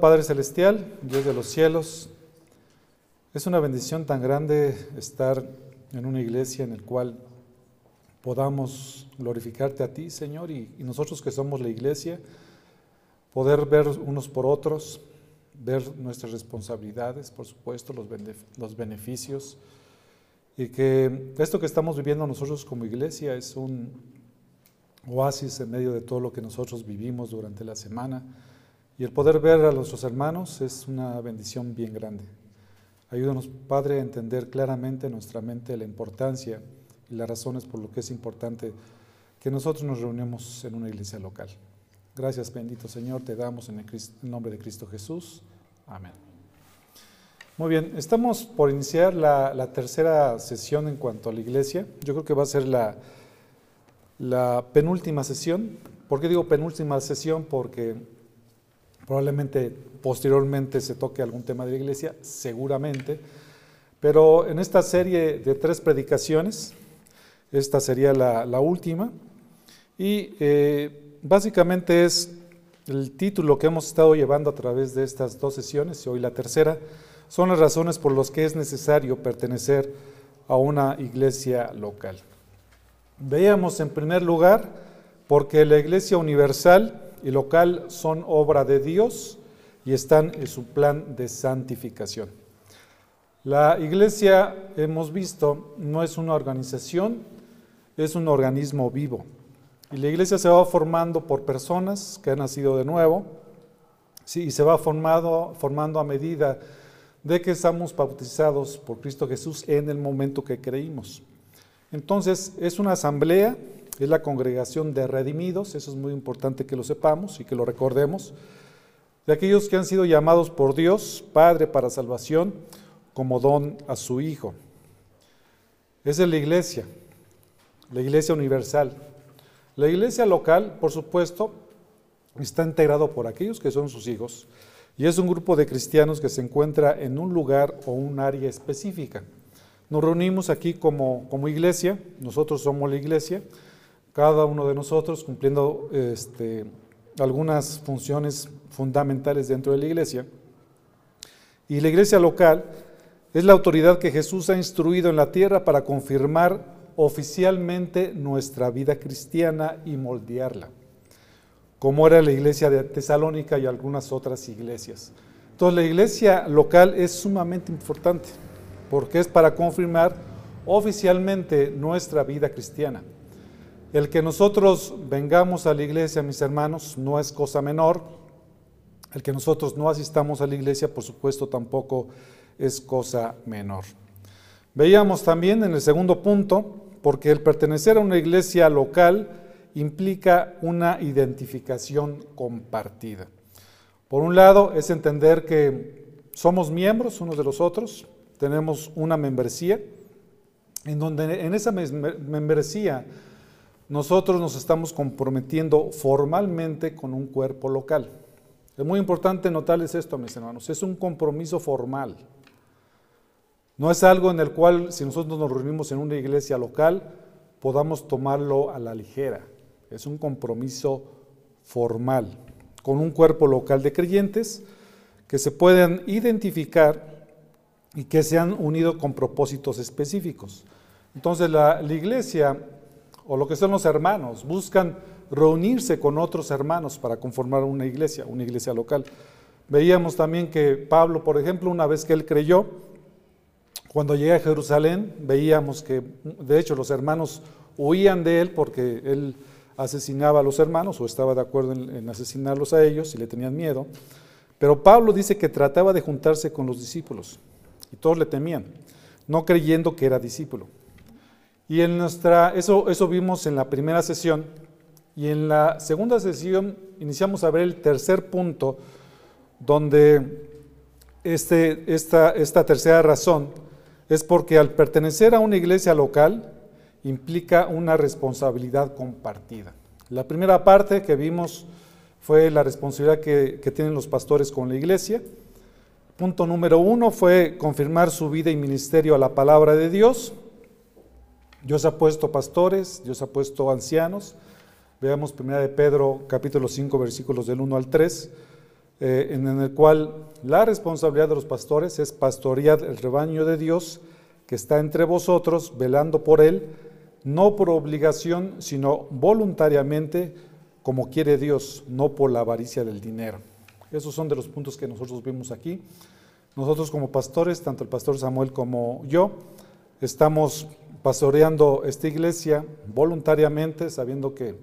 Padre Celestial, Dios de los cielos, es una bendición tan grande estar en una iglesia en la cual podamos glorificarte a ti, Señor, y, nosotros que somos la iglesia, poder ver unos por otros, ver nuestras responsabilidades, por supuesto, los, los beneficios, y que esto que estamos viviendo nosotros como iglesia es un oasis en medio de todo lo que nosotros vivimos durante la semana y el poder ver a nuestros hermanos es una bendición bien grande. Ayúdanos, Padre, a entender claramente en nuestra mente la importancia y las razones por lo que es importante que nosotros nos reunamos en una iglesia local. Gracias, bendito Señor, te damos en el, nombre de Cristo Jesús. Amén. Muy bien, estamos por iniciar la, la, tercera sesión en cuanto a la iglesia. Yo creo que va a ser la, la penúltima sesión. ¿Por qué digo penúltima sesión? Porque Probablemente posteriormente se toque algún tema de la iglesia, seguramente. Pero en esta serie de tres predicaciones, esta sería la, última. Y eh, básicamente es el título que hemos estado llevando a través de estas dos sesiones, y hoy la tercera, son las razones por las que es necesario pertenecer a una iglesia local. Veíamos en primer lugar, porque la iglesia universal y local son obra de Dios y están en su plan de santificación. La iglesia, hemos visto, no es una organización, es un organismo vivo. Y la iglesia se va formando por personas que han nacido de nuevo y se va formando, formando a medida de que estamos bautizados por Cristo Jesús en el momento que creímos. Entonces, es una asamblea es la congregación de redimidos, eso es muy importante que lo sepamos y que lo recordemos, de aquellos que han sido llamados por Dios, Padre para salvación, como don a su Hijo. Esa es la iglesia, la iglesia universal. La iglesia local, por supuesto, está integrado por aquellos que son sus hijos y es un grupo de cristianos que se encuentra en un lugar o un área específica. Nos reunimos aquí como, como iglesia, nosotros somos la iglesia, cada uno de nosotros cumpliendo este, algunas funciones fundamentales dentro de la iglesia. Y la iglesia local es la autoridad que Jesús ha instruido en la tierra para confirmar oficialmente nuestra vida cristiana y moldearla, como era la iglesia de Tesalónica y algunas otras iglesias. Entonces la iglesia local es sumamente importante porque es para confirmar oficialmente nuestra vida cristiana. El que nosotros vengamos a la iglesia, mis hermanos, no es cosa menor. El que nosotros no asistamos a la iglesia, por supuesto, tampoco es cosa menor. Veíamos también en el segundo punto, porque el pertenecer a una iglesia local implica una identificación compartida. Por un lado, es entender que somos miembros unos de los otros, tenemos una membresía, en donde en esa membresía nosotros nos estamos comprometiendo formalmente con un cuerpo local. Es muy importante notarles esto, mis hermanos, es un compromiso formal. No es algo en el cual si nosotros nos reunimos en una iglesia local podamos tomarlo a la ligera. Es un compromiso formal con un cuerpo local de creyentes que se pueden identificar y que se han unido con propósitos específicos. Entonces la, la iglesia o lo que son los hermanos, buscan reunirse con otros hermanos para conformar una iglesia, una iglesia local. Veíamos también que Pablo, por ejemplo, una vez que él creyó, cuando llega a Jerusalén, veíamos que de hecho los hermanos huían de él porque él asesinaba a los hermanos o estaba de acuerdo en, en asesinarlos a ellos y le tenían miedo. Pero Pablo dice que trataba de juntarse con los discípulos y todos le temían, no creyendo que era discípulo. Y en nuestra, eso, eso vimos en la primera sesión. Y en la segunda sesión iniciamos a ver el tercer punto, donde este, esta, esta tercera razón es porque al pertenecer a una iglesia local implica una responsabilidad compartida. La primera parte que vimos fue la responsabilidad que, que, tienen los pastores con la iglesia. Punto número uno fue confirmar su vida y ministerio a la palabra de Dios. Dios ha puesto pastores, Dios ha puesto ancianos. Veamos 1 de Pedro capítulo 5 versículos del 1 al 3. eh, en el cual la responsabilidad de los pastores es pastorear el rebaño de Dios que está entre vosotros, velando por él, no por obligación, sino voluntariamente, como quiere Dios, no por la avaricia del dinero. Esos son de los puntos que nosotros vimos aquí. Nosotros como pastores, tanto el pastor Samuel como yo, estamos pastoreando esta iglesia voluntariamente, sabiendo que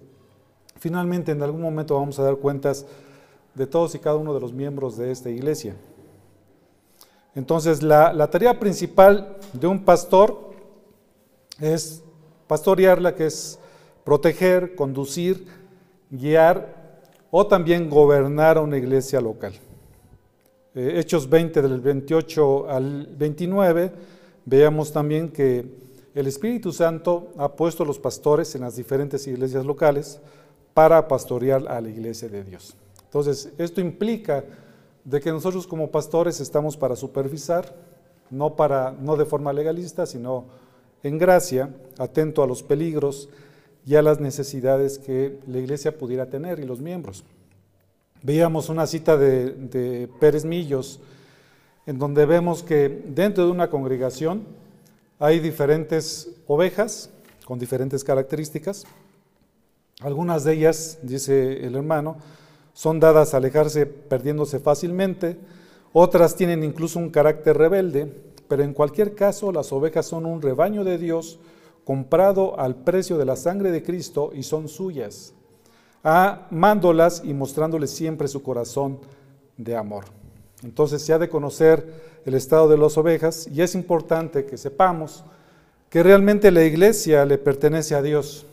finalmente en algún momento vamos a dar cuentas de todos y cada uno de los miembros de esta iglesia. Entonces, la, tarea principal de un pastor es pastorearla, que es proteger, conducir, guiar o también gobernar a una iglesia local. Eh, Hechos 20 del 28 al 29, veamos también que el Espíritu Santo ha puesto a los pastores en las diferentes iglesias locales para pastorear a la iglesia de Dios. Entonces, esto implica de que nosotros como pastores estamos para supervisar, no, para, no de forma legalista, sino en gracia, atento a los peligros y a las necesidades que la iglesia pudiera tener y los miembros. Veíamos una cita de, de Pérez Millos, en donde vemos que dentro de una congregación hay diferentes ovejas con diferentes características. Algunas de ellas, dice el hermano, son dadas a alejarse perdiéndose fácilmente, otras tienen incluso un carácter rebelde, pero en cualquier caso las ovejas son un rebaño de Dios comprado al precio de la sangre de Cristo y son suyas, amándolas y mostrándoles siempre su corazón de amor. Entonces se ha de conocer el estado de las ovejas y es importante que sepamos que realmente la iglesia le pertenece a Dios,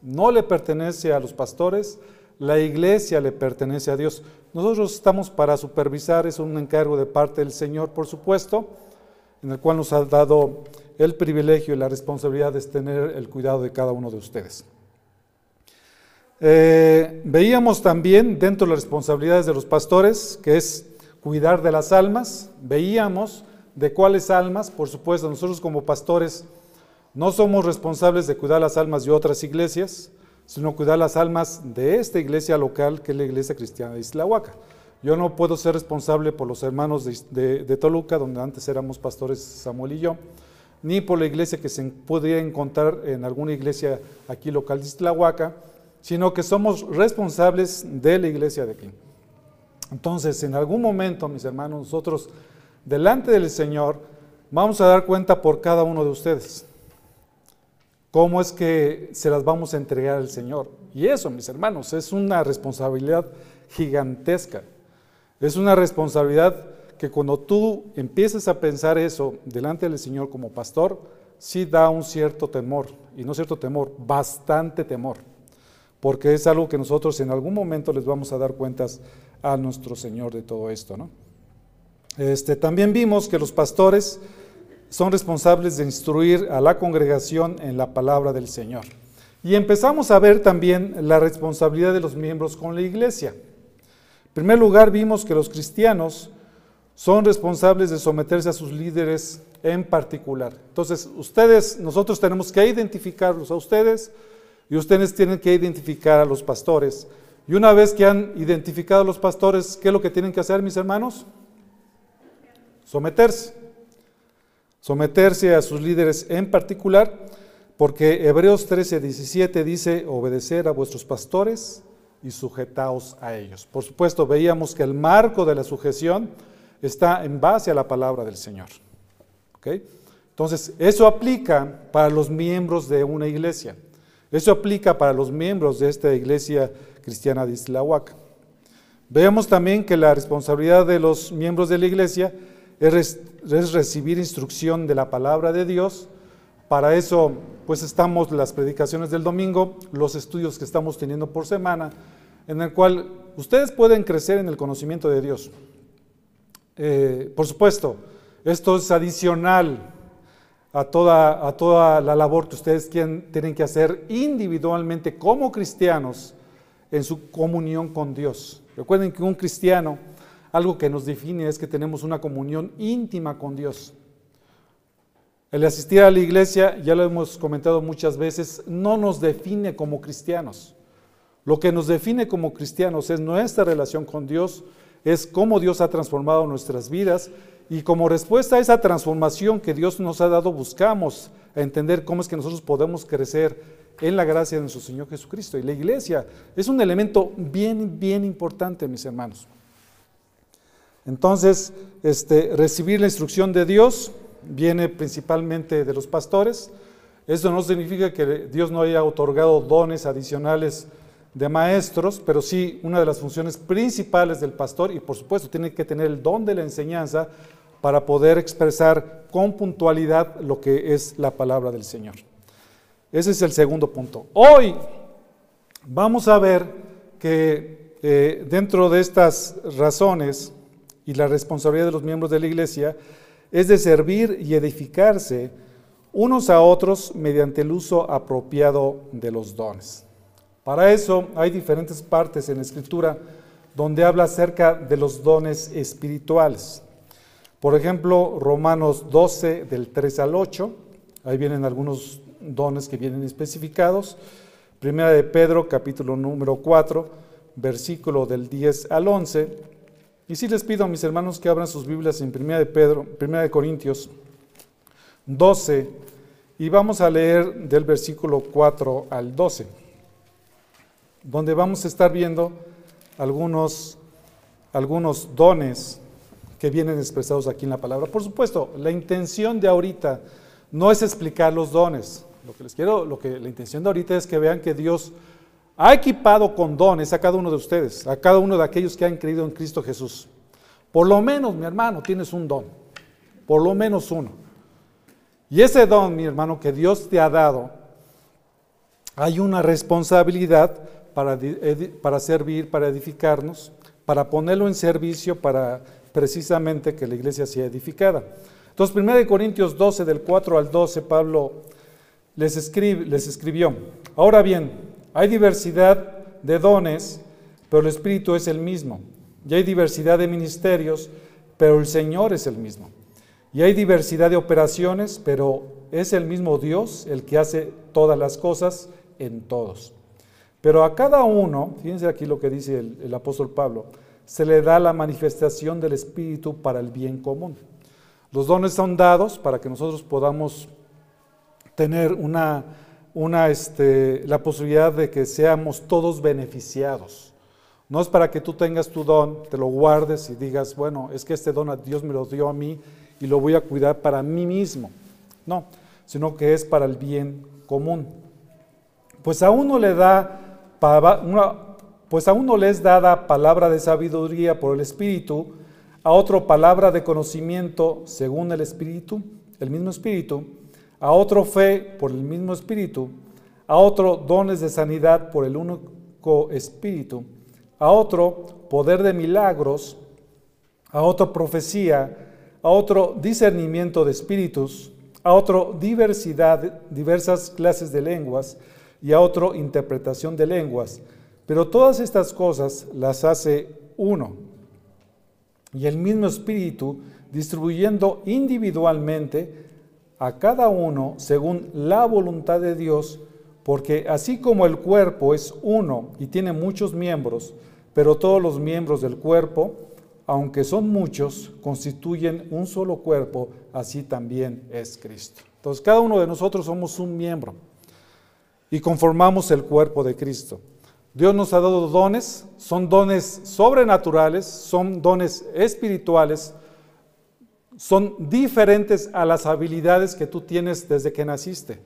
no le pertenece a los pastores, la iglesia le pertenece a Dios. Nosotros estamos para supervisar, es un encargo de parte del Señor, por supuesto, en el cual nos ha dado el privilegio y la responsabilidad de tener el cuidado de cada uno de ustedes. Eh, veíamos también dentro de las responsabilidades de los pastores, que es cuidar de las almas, veíamos de cuáles almas, por supuesto, nosotros como pastores no somos responsables de cuidar las almas de otras iglesias, sino cuidar las almas de esta iglesia local, que es la iglesia cristiana de Islahuaca. Yo no puedo ser responsable por los hermanos de, Toluca, donde antes éramos pastores Samuel y yo, ni por la iglesia que se podría encontrar en alguna iglesia aquí local de Islahuaca, sino que somos responsables de la iglesia de aquí. Entonces, en algún momento, mis hermanos, nosotros, delante del Señor, vamos a dar cuenta por cada uno de ustedes cómo es que se las vamos a entregar al Señor. Y eso, mis hermanos, es una responsabilidad gigantesca. Es una responsabilidad que cuando tú empiezas a pensar eso delante del Señor como pastor, sí da un cierto temor, y no cierto temor, bastante temor, porque es algo que nosotros en algún momento les vamos a dar cuentas a nuestro Señor de todo esto. ¿no? Este, también vimos que los pastores son responsables de instruir a la congregación en la palabra del Señor. Y empezamos a ver también la responsabilidad de los miembros con la iglesia. En primer lugar, vimos que los cristianos son responsables de someterse a sus líderes en particular. Entonces, ustedes, nosotros tenemos que identificarlos a ustedes y ustedes tienen que identificar a los pastores. Y una vez que han identificado a los pastores, ¿qué es lo que tienen que hacer, mis hermanos? Someterse someterse a sus líderes en particular, porque Hebreos 13, 17 dice, obedecer a vuestros pastores y sujetaos a ellos. Por supuesto, veíamos que el marco de la sujeción está en base a la palabra del Señor. Entonces, eso aplica para los miembros de una iglesia. Eso aplica para los miembros de esta iglesia cristiana de Islahuaca. Veamos también que la responsabilidad de los miembros de la iglesia es, recibir instrucción de la palabra de Dios. Para eso, pues estamos las predicaciones del domingo, los estudios que estamos teniendo por semana, en el cual ustedes pueden crecer en el conocimiento de Dios. Eh, por supuesto, esto es adicional a toda, a toda la labor que ustedes tienen que hacer individualmente como cristianos en su comunión con Dios. Recuerden que un cristiano algo que nos define es que tenemos una comunión íntima con Dios. El asistir a la iglesia, ya lo hemos comentado muchas veces, no nos define como cristianos. Lo que nos define como cristianos es nuestra relación con Dios, es cómo Dios ha transformado nuestras vidas y como respuesta a esa transformación que Dios nos ha dado, buscamos entender cómo es que nosotros podemos crecer en la gracia de nuestro Señor Jesucristo. Y la iglesia es un elemento bien, bien importante, mis hermanos. Entonces, este, recibir la instrucción de Dios viene principalmente de los pastores. Eso no significa que Dios no haya otorgado dones adicionales de maestros, pero sí una de las funciones principales del pastor, y por supuesto tiene que tener el don de la enseñanza para poder expresar con puntualidad lo que es la palabra del Señor. Ese es el segundo punto. Hoy vamos a ver que eh, dentro de estas razones y la responsabilidad de los miembros de la iglesia es de servir y edificarse unos a otros mediante el uso apropiado de los dones. Para eso hay diferentes partes en la escritura donde habla acerca de los dones espirituales. Por ejemplo, Romanos 12 del 3 al 8, ahí vienen algunos dones que vienen especificados. Primera de Pedro, capítulo número 4, versículo del 10 al 11. Y si les pido a mis hermanos que abran sus Biblias en Primera de Pedro, Primera de Corintios 12, y vamos a leer del versículo 4 al 12, donde vamos a estar viendo algunos, algunos dones que vienen expresados aquí en la palabra. Por supuesto, la intención de ahorita no es explicar los dones. Lo que les quiero, lo que la intención de ahorita es que vean que Dios ha equipado con dones a cada uno de ustedes, a cada uno de aquellos que han creído en Cristo Jesús. Por lo menos, mi hermano, tienes un don. Por lo menos uno. Y ese don, mi hermano, que Dios te ha dado, hay una responsabilidad para, para servir, para edificarnos, para ponerlo en servicio, para precisamente que la iglesia sea edificada. Entonces, 1 Corintios 12, del 4 al 12, Pablo les, escribe, les escribió, ahora bien, hay diversidad de dones, pero el Espíritu es el mismo. Y hay diversidad de ministerios, pero el Señor es el mismo. Y hay diversidad de operaciones, pero es el mismo Dios el que hace todas las cosas en todos. Pero a cada uno, fíjense aquí lo que dice el, el apóstol Pablo, se le da la manifestación del Espíritu para el bien común. Los dones son dados para que nosotros podamos tener una, una, este, la posibilidad de que seamos todos beneficiados. No es para que tú tengas tu don, te lo guardes y digas, bueno, es que este don Dios me lo dio a mí y lo voy a cuidar para mí mismo. No, sino que es para el bien común. Pues a uno le da pues a uno les dada palabra de sabiduría por el Espíritu, a otro palabra de conocimiento según el Espíritu, el mismo Espíritu, a otro fe por el mismo Espíritu, a otro dones de sanidad por el único Espíritu, a otro poder de milagros, a otro profecía, a otro discernimiento de espíritus, a otro diversidad, diversas clases de lenguas y a otro interpretación de lenguas. Pero todas estas cosas las hace uno. Y el mismo Espíritu distribuyendo individualmente a cada uno según la voluntad de Dios, porque así como el cuerpo es uno y tiene muchos miembros, pero todos los miembros del cuerpo, aunque son muchos, constituyen un solo cuerpo, así también es Cristo. Entonces cada uno de nosotros somos un miembro y conformamos el cuerpo de Cristo. Dios nos ha dado dones, son dones sobrenaturales, son dones espirituales, son diferentes a las habilidades que tú tienes desde que naciste.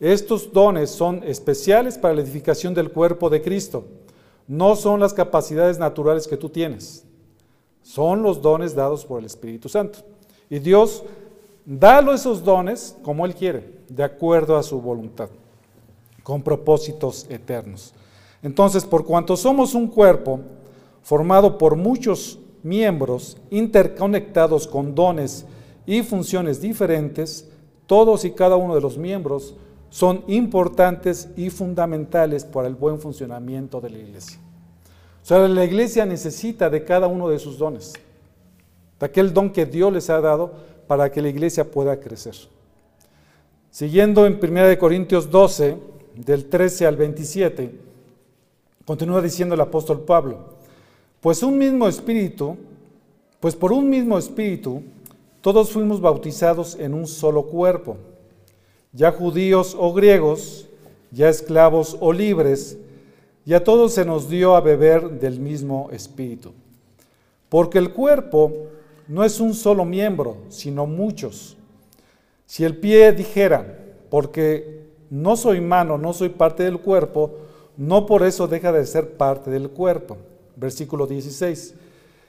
Estos dones son especiales para la edificación del cuerpo de Cristo. No son las capacidades naturales que tú tienes. Son los dones dados por el Espíritu Santo. Y Dios da esos dones como Él quiere, de acuerdo a su voluntad, con propósitos eternos. Entonces, por cuanto somos un cuerpo formado por muchos miembros interconectados con dones y funciones diferentes, todos y cada uno de los miembros son importantes y fundamentales para el buen funcionamiento de la iglesia. O sea, la iglesia necesita de cada uno de sus dones, de aquel don que Dios les ha dado para que la iglesia pueda crecer. Siguiendo en 1 Corintios 12, del 13 al 27, Continúa diciendo el apóstol Pablo, Pues un mismo espíritu, pues por un mismo espíritu, todos fuimos bautizados en un solo cuerpo, ya judíos o griegos, ya esclavos o libres, y a todos se nos dio a beber del mismo espíritu. Porque el cuerpo no es un solo miembro, sino muchos. Si el pie dijera, porque no soy mano, no soy parte del cuerpo, no por eso deja de ser parte del cuerpo. Versículo 16.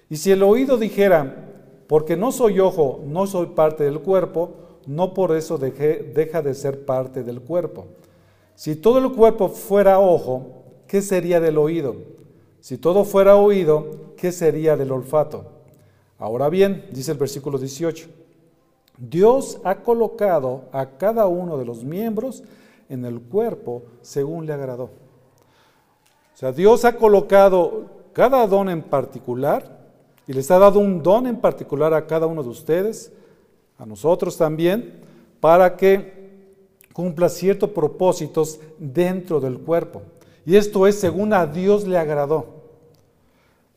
Y si el oído dijera, porque no soy ojo, no soy parte del cuerpo, no por eso deja de ser parte del cuerpo. Si todo el cuerpo fuera ojo, ¿qué sería del oído? Si todo fuera oído, ¿qué sería del olfato? Ahora bien, dice el versículo 18, Dios ha colocado a cada uno de los miembros en el cuerpo según le agradó. O sea, Dios ha colocado cada don en particular y les ha dado un don en particular a cada uno de ustedes, a nosotros también, para que cumpla ciertos propósitos dentro del cuerpo. Y esto es según a Dios le agradó.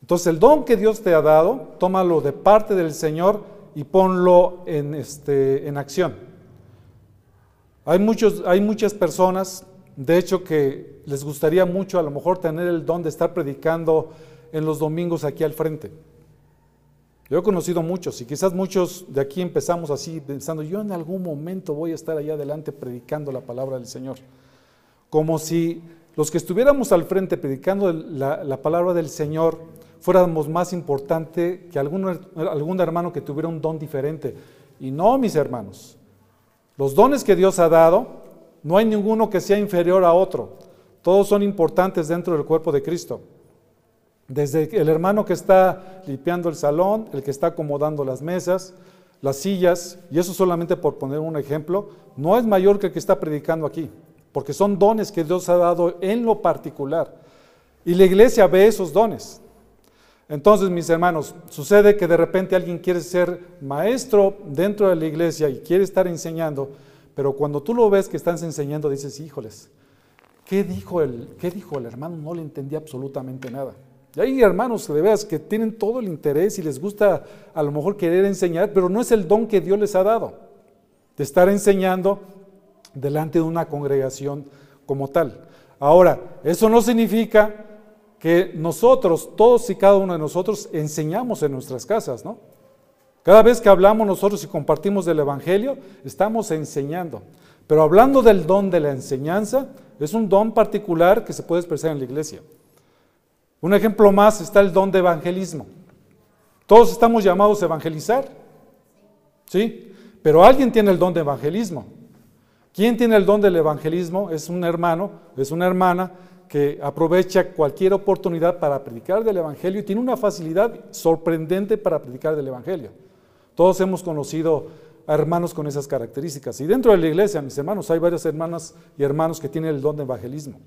Entonces el don que Dios te ha dado, tómalo de parte del Señor y ponlo en, este, en acción. Hay, muchos, hay muchas personas, de hecho, que les gustaría mucho a lo mejor tener el don de estar predicando en los domingos aquí al frente. Yo he conocido muchos y quizás muchos de aquí empezamos así pensando, yo en algún momento voy a estar allá adelante predicando la palabra del Señor. Como si los que estuviéramos al frente predicando la, palabra del Señor fuéramos más importante que algún, algún hermano que tuviera un don diferente. Y no, mis hermanos. Los dones que Dios ha dado, no hay ninguno que sea inferior a otro. Todos son importantes dentro del cuerpo de Cristo. Desde el hermano que está limpiando el salón, el que está acomodando las mesas, las sillas, y eso solamente por poner un ejemplo, no es mayor que el que está predicando aquí porque son dones que Dios ha dado en lo particular. Y la iglesia ve esos dones. Entonces, mis hermanos, sucede que de repente alguien quiere ser maestro dentro de la iglesia y quiere estar enseñando, pero cuando tú lo ves que estás enseñando, dices, híjoles, ¿qué dijo el, qué dijo el hermano? No le entendí absolutamente nada. Y hay hermanos de veas que tienen todo el interés y les gusta a lo mejor querer enseñar, pero no es el don que Dios les ha dado de estar enseñando delante de una congregación como tal. Ahora, eso no significa que nosotros, todos y cada uno de nosotros, enseñamos en nuestras casas, ¿no? Cada vez que hablamos nosotros y compartimos del Evangelio, estamos enseñando. Pero hablando del don de la enseñanza, es un don particular que se puede expresar en la iglesia. Un ejemplo más está el don de evangelismo. Todos estamos llamados a evangelizar, ¿sí? Pero alguien tiene el don de evangelismo. ¿Quién tiene el don del evangelismo? Es un hermano, es una hermana que aprovecha cualquier oportunidad para predicar del Evangelio y tiene una facilidad sorprendente para predicar del Evangelio. Todos hemos conocido a hermanos con esas características. Y dentro de la iglesia, mis hermanos, hay varias hermanas y hermanos que tienen el don de evangelismo.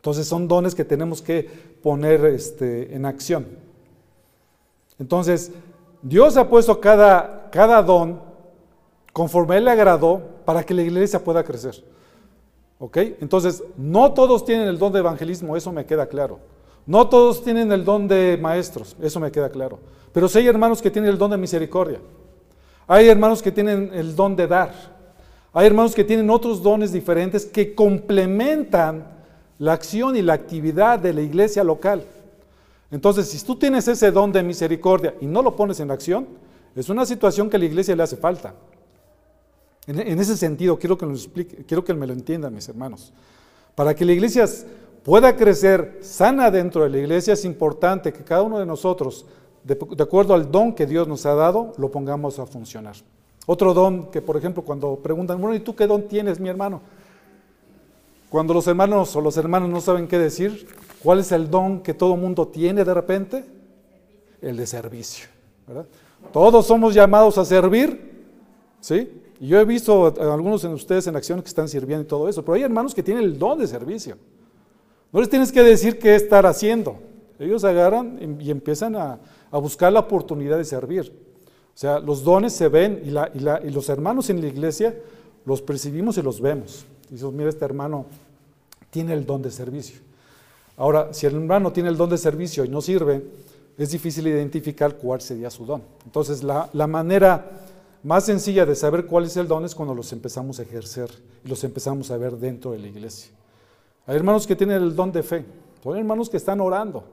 Entonces son dones que tenemos que poner este, en acción. Entonces, Dios ha puesto cada, cada don conforme a Él le agradó para que la iglesia pueda crecer. ¿Ok? Entonces, no todos tienen el don de evangelismo, eso me queda claro. No todos tienen el don de maestros, eso me queda claro. Pero sí hay hermanos que tienen el don de misericordia. Hay hermanos que tienen el don de dar. Hay hermanos que tienen otros dones diferentes que complementan la acción y la actividad de la iglesia local. Entonces, si tú tienes ese don de misericordia y no lo pones en acción, es una situación que a la iglesia le hace falta. En, ese sentido, quiero que, quiero que me lo entiendan, mis hermanos. Para que la iglesia pueda crecer sana dentro de la iglesia, es importante que cada uno de nosotros, de, acuerdo al don que Dios nos ha dado, lo pongamos a funcionar. Otro don que, por ejemplo, cuando preguntan, bueno, ¿y tú qué don tienes, mi hermano? Cuando los hermanos o los hermanos no saben qué decir, ¿cuál es el don que todo mundo tiene de repente? El de servicio. Todos somos llamados a servir, ¿sí? Y yo he visto a algunos de ustedes en acción que están sirviendo y todo eso, pero hay hermanos que tienen el don de servicio. No les tienes que decir qué estar haciendo. Ellos agarran y empiezan a, buscar la oportunidad de servir. O sea, los dones se ven y, y, los hermanos en la iglesia los percibimos y los vemos. Y mira, este hermano tiene el don de servicio. Ahora, si el hermano tiene el don de servicio y no sirve, es difícil identificar cuál sería su don. Entonces, la, la manera más sencilla de saber cuál es el don es cuando los empezamos a ejercer y los empezamos a ver dentro de la iglesia. Hay hermanos que tienen el don de fe, son hermanos que están orando,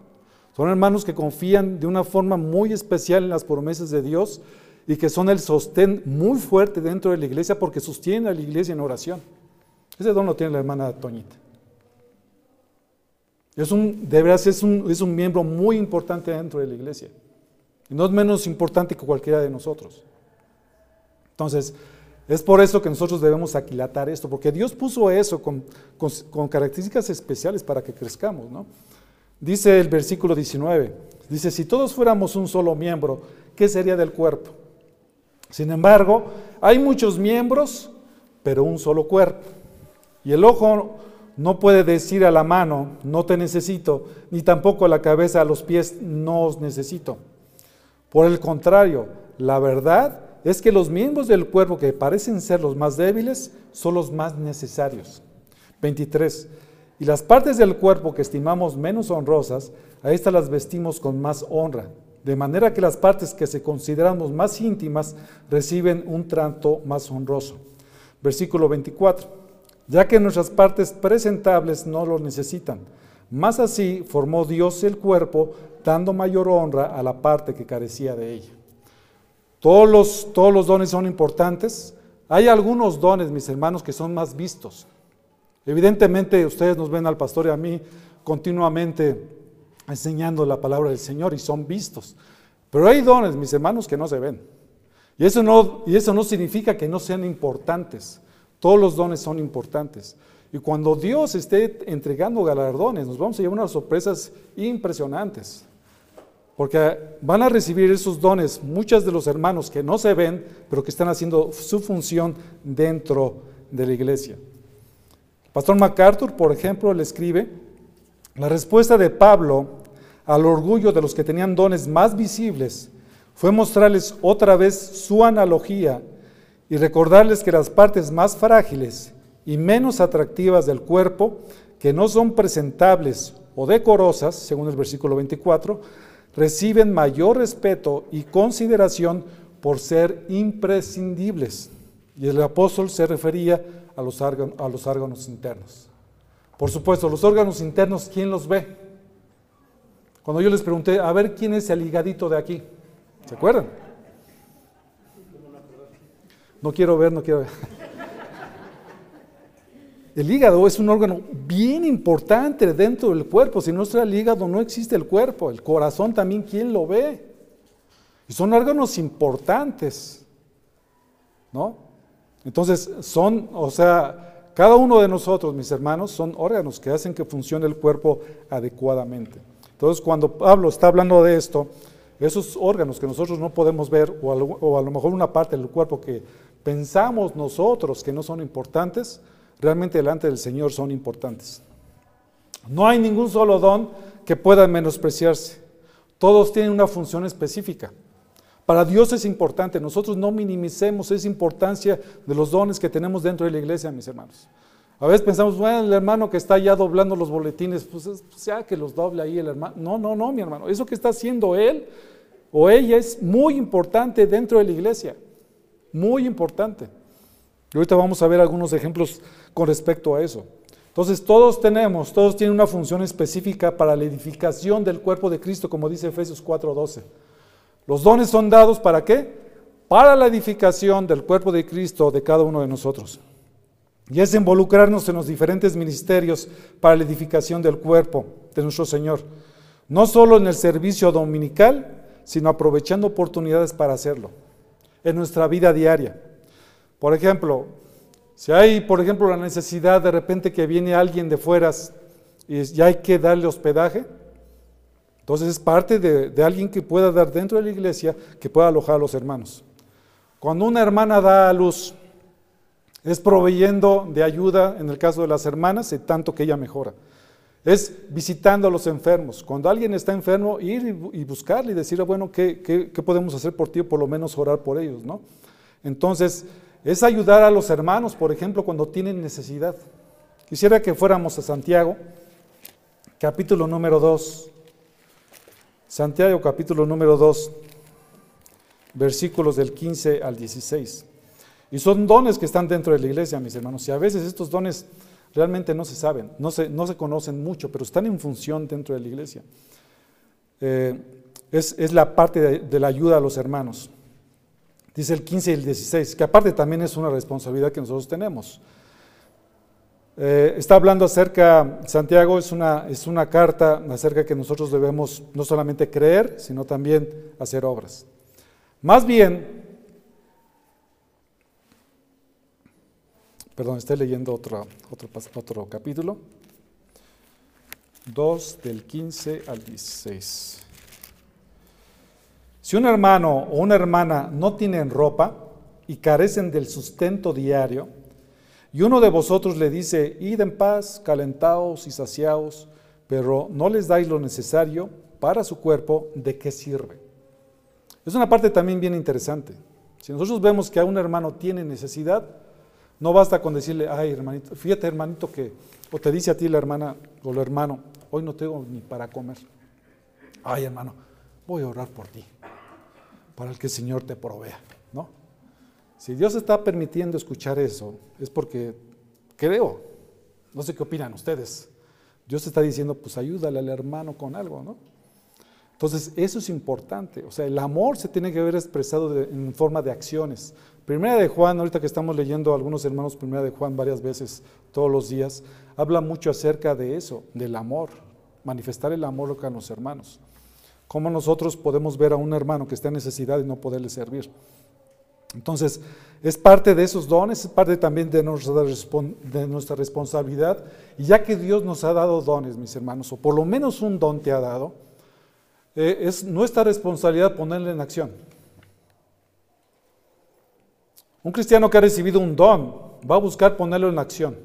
son hermanos que confían de una forma muy especial en las promesas de Dios y que son el sostén muy fuerte dentro de la iglesia porque sostienen a la iglesia en oración. Ese don lo tiene la hermana Toñita. Es un, de veras es un, es un miembro muy importante dentro de la iglesia. Y no es menos importante que cualquiera de nosotros. Entonces, es por eso que nosotros debemos aquilatar esto, porque Dios puso eso con, con, características especiales para que crezcamos. ¿no? Dice el versículo 19, dice, si todos fuéramos un solo miembro, ¿qué sería del cuerpo? Sin embargo, hay muchos miembros, pero un solo cuerpo. Y el ojo no puede decir a la mano, no te necesito, ni tampoco a la cabeza, a los pies, no os necesito. Por el contrario, la verdad es que los miembros del cuerpo que parecen ser los más débiles son los más necesarios. 23. Y las partes del cuerpo que estimamos menos honrosas, a estas las vestimos con más honra, de manera que las partes que se consideramos más íntimas reciben un trato más honroso. Versículo 24. Ya que nuestras partes presentables no lo necesitan. Más así formó Dios el cuerpo, dando mayor honra a la parte que carecía de ella. Todos los, todos los dones son importantes. Hay algunos dones, mis hermanos, que son más vistos. Evidentemente, ustedes nos ven al pastor y a mí continuamente enseñando la palabra del Señor y son vistos. Pero hay dones, mis hermanos, que no se ven. Y eso no, y eso no significa que no sean importantes. Todos los dones son importantes. Y cuando Dios esté entregando galardones, nos vamos a llevar unas sorpresas impresionantes. Porque van a recibir esos dones muchos de los hermanos que no se ven, pero que están haciendo su función dentro de la iglesia. Pastor MacArthur, por ejemplo, le escribe, la respuesta de Pablo al orgullo de los que tenían dones más visibles fue mostrarles otra vez su analogía y recordarles que las partes más frágiles y menos atractivas del cuerpo, que no son presentables o decorosas, según el versículo 24, reciben mayor respeto y consideración por ser imprescindibles. Y el apóstol se refería a los, órganos, internos. Por supuesto, los órganos internos, ¿quién los ve? Cuando yo les pregunté, a ver quién es el higadito de aquí, ¿se acuerdan? No quiero ver, no quiero ver. El hígado es un órgano bien importante dentro del cuerpo. Si no está el hígado, no existe el cuerpo. El corazón también, ¿quién lo ve? Y son órganos importantes. ¿No? Entonces, son, o sea, cada uno de nosotros, mis hermanos, son órganos que hacen que funcione el cuerpo adecuadamente. Entonces, cuando Pablo está hablando de esto, esos órganos que nosotros no podemos ver, o a lo mejor una parte del cuerpo que pensamos nosotros que no son importantes, realmente delante del Señor son importantes. No hay ningún solo don que pueda menospreciarse. Todos tienen una función específica. Para Dios es importante. Nosotros no minimicemos esa importancia de los dones que tenemos dentro de la iglesia, mis hermanos. A veces pensamos, bueno, el hermano que está allá doblando los boletines, pues, pues ya que los doble ahí el hermano. No, no, no, mi hermano. Eso que está haciendo él o ella es muy importante dentro de la iglesia. Muy importante. Y ahorita vamos a ver algunos ejemplos con respecto a eso. Entonces todos tenemos, todos tienen una función específica para la edificación del cuerpo de Cristo, como dice Efesios 4:12. Los dones son dados para qué? Para la edificación del cuerpo de Cristo de cada uno de nosotros. Y es involucrarnos en los diferentes ministerios para la edificación del cuerpo de nuestro Señor. No solo en el servicio dominical, sino aprovechando oportunidades para hacerlo en nuestra vida diaria. Por ejemplo, si hay, por ejemplo, la necesidad de repente que viene alguien de fuera y hay que darle hospedaje, entonces es parte de, alguien que pueda dar dentro de la iglesia, que pueda alojar a los hermanos. Cuando una hermana da a luz, es proveyendo de ayuda, en el caso de las hermanas, tanto que ella mejora. Es visitando a los enfermos. Cuando alguien está enfermo, ir y buscarle y decirle, bueno, ¿qué, qué podemos hacer por ti? O por lo menos orar por ellos, ¿no? Entonces, es ayudar a los hermanos, por ejemplo, cuando tienen necesidad. Quisiera que fuéramos a Santiago, capítulo número 2. Santiago capítulo número 2, versículos del 15 al 16. Y son dones que están dentro de la iglesia, mis hermanos. Y a veces estos dones realmente no se saben, no se, no se conocen mucho, pero están en función dentro de la iglesia. Eh, es, la parte de, la ayuda a los hermanos. Dice el 15 y el 16, que aparte también es una responsabilidad que nosotros tenemos. Eh, está hablando acerca, Santiago es una, es una carta acerca que nosotros debemos no solamente creer, sino también hacer obras. Más bien, perdón, estoy leyendo otro, otro, capítulo, 2 del 15 al 16. Si un hermano o una hermana no tienen ropa y carecen del sustento diario, y uno de vosotros le dice, id en paz, calentaos y saciaos, pero no les dais lo necesario para su cuerpo, ¿de qué sirve? Es una parte también bien interesante. Si nosotros vemos que a un hermano tiene necesidad, no basta con decirle, ay hermanito, fíjate hermanito que, o te dice a ti la hermana o el hermano, hoy no tengo ni para comer. Ay hermano, voy a orar por ti, para que el Señor te provea, ¿no? Si Dios está permitiendo escuchar eso, es porque creo. No sé qué opinan ustedes. Dios está diciendo, pues ayúdale al hermano con algo, ¿no? Entonces, eso es importante. O sea, el amor se tiene que ver expresado en forma de acciones. Primera de Juan, ahorita que estamos leyendo algunos hermanos Primera de Juan varias veces todos los días, habla mucho acerca de eso, del amor, manifestar el amor con los hermanos. Cómo nosotros podemos ver a un hermano que está en necesidad y no poderle servir. Entonces, es parte de esos dones, es parte también de nuestra, de nuestra responsabilidad. Y ya que Dios nos ha dado dones, mis hermanos, o por lo menos un don te ha dado, eh, es nuestra responsabilidad ponerle en acción. Un cristiano que ha recibido un don va a buscar ponerlo en acción.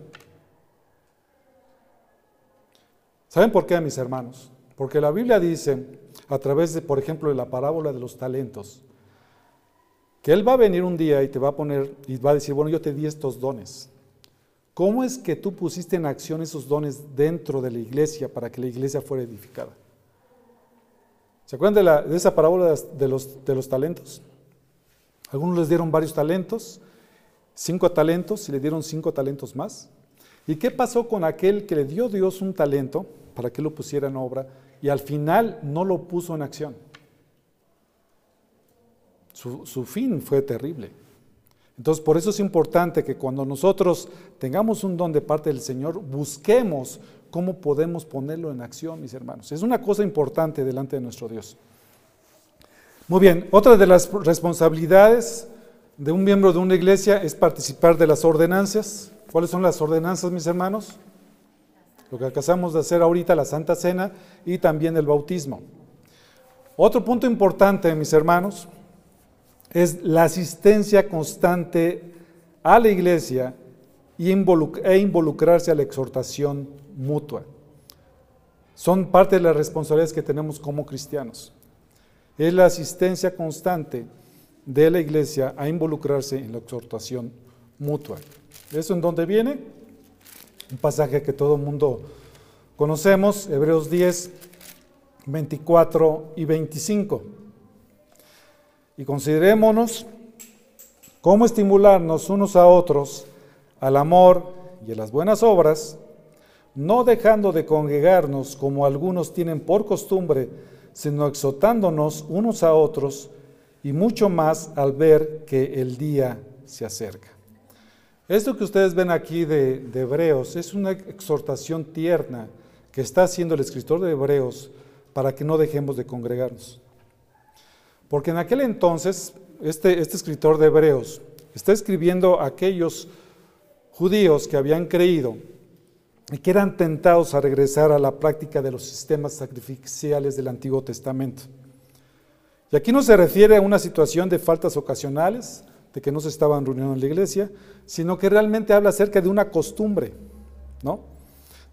¿Saben por qué, mis hermanos? Porque la Biblia dice, a través de, por ejemplo, de la parábola de los talentos, que Él va a venir un día y te va a poner y va a decir, bueno, yo te di estos dones. ¿Cómo es que tú pusiste en acción esos dones dentro de la iglesia para que la iglesia fuera edificada? ¿Se acuerdan de, esa parábola de los, de los talentos? Algunos les dieron varios talentos, cinco talentos y le dieron cinco talentos más. ¿Y qué pasó con aquel que le dio Dios un talento para que lo pusiera en obra y al final no lo puso en acción? su, fin fue terrible. Entonces, por eso es importante que cuando nosotros tengamos un don de parte del Señor, busquemos cómo podemos ponerlo en acción, mis hermanos. Es una cosa importante delante de nuestro Dios. Muy bien, otra de las responsabilidades de un miembro de una iglesia es participar de las ordenanzas. ¿Cuáles son las ordenanzas, mis hermanos? Lo que acabamos de hacer ahorita, la Santa Cena y también el bautismo. Otro punto importante, mis hermanos, es la asistencia constante a la iglesia e involucrarse a la exhortación mutua. Son parte de las responsabilidades que tenemos como cristianos. Es la asistencia constante de la iglesia a involucrarse en la exhortación mutua. ¿Eso en dónde viene? Un pasaje que todo el mundo conocemos, Hebreos 10, 24 y 25 y considerémonos cómo estimularnos unos a otros al amor y a las buenas obras, no dejando de congregarnos como algunos tienen por costumbre, sino exhortándonos unos a otros y mucho más al ver que el día se acerca. Esto que ustedes ven aquí de, Hebreos es una exhortación tierna que está haciendo el escritor de Hebreos para que no dejemos de congregarnos. Porque en aquel entonces, este, este escritor de Hebreos está escribiendo a aquellos judíos que habían creído y que eran tentados a regresar a la práctica de los sistemas sacrificiales del Antiguo Testamento. Y aquí no se refiere a una situación de faltas ocasionales, de que no se estaban reuniendo en la iglesia, sino que realmente habla acerca de una costumbre, ¿no?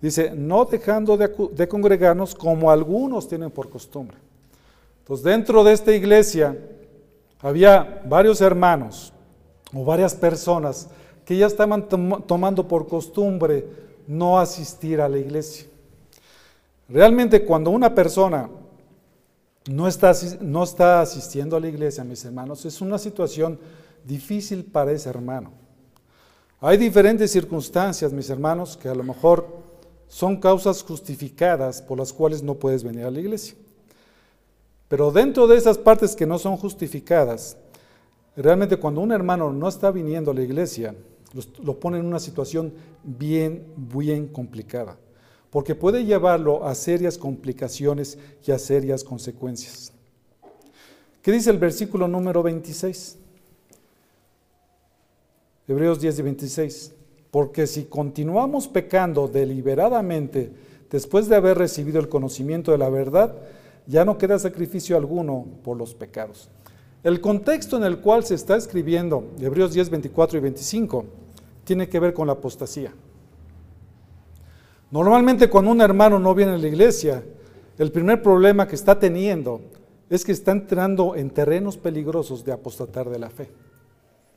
Dice, no dejando de congregarnos como algunos tienen por costumbre. Entonces, dentro de esta iglesia había varios hermanos o varias personas que ya estaban tomando por costumbre no asistir a la iglesia. Realmente cuando una persona no está, no está asistiendo a la iglesia, mis hermanos, es una situación difícil para ese hermano. Hay diferentes circunstancias, mis hermanos, que a lo mejor son causas justificadas por las cuales no puedes venir a la iglesia. Pero dentro de esas partes que no son justificadas, realmente cuando un hermano no está viniendo a la iglesia, lo pone en una situación bien, bien complicada, porque puede llevarlo a serias complicaciones y a serias consecuencias. ¿Qué dice el versículo número 26? Hebreos 10 y 26. Porque si continuamos pecando deliberadamente después de haber recibido el conocimiento de la verdad, ya no queda sacrificio alguno por los pecados. El contexto en el cual se está escribiendo Hebreos 10, 24 y 25 tiene que ver con la apostasía. Normalmente cuando un hermano no viene a la iglesia, el primer problema que está teniendo es que está entrando en terrenos peligrosos de apostatar de la fe,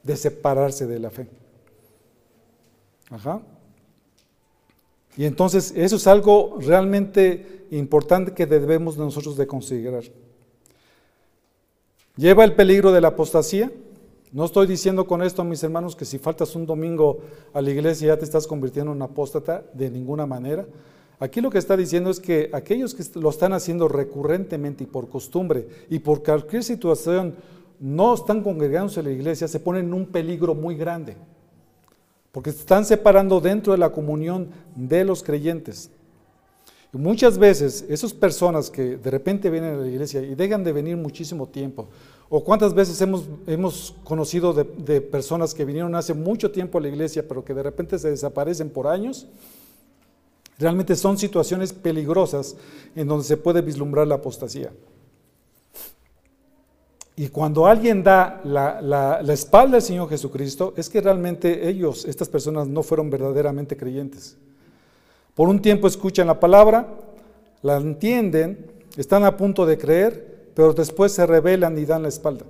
de separarse de la fe. Ajá. Y entonces eso es algo realmente importante que debemos nosotros de considerar. Lleva el peligro de la apostasía. No estoy diciendo con esto, mis hermanos, que si faltas un domingo a la iglesia ya te estás convirtiendo en un apóstata, de ninguna manera. Aquí lo que está diciendo es que aquellos que lo están haciendo recurrentemente y por costumbre y por cualquier situación no están congregándose en la iglesia, se ponen en un peligro muy grande porque se están separando dentro de la comunión de los creyentes. Muchas veces esas personas que de repente vienen a la iglesia y dejan de venir muchísimo tiempo, o cuántas veces hemos, hemos conocido de, de personas que vinieron hace mucho tiempo a la iglesia, pero que de repente se desaparecen por años, realmente son situaciones peligrosas en donde se puede vislumbrar la apostasía. Y cuando alguien da la, espalda al Señor Jesucristo, es que realmente ellos, estas personas, no fueron verdaderamente creyentes. Por un tiempo escuchan la palabra, la entienden, están a punto de creer, pero después se rebelan y dan la espalda.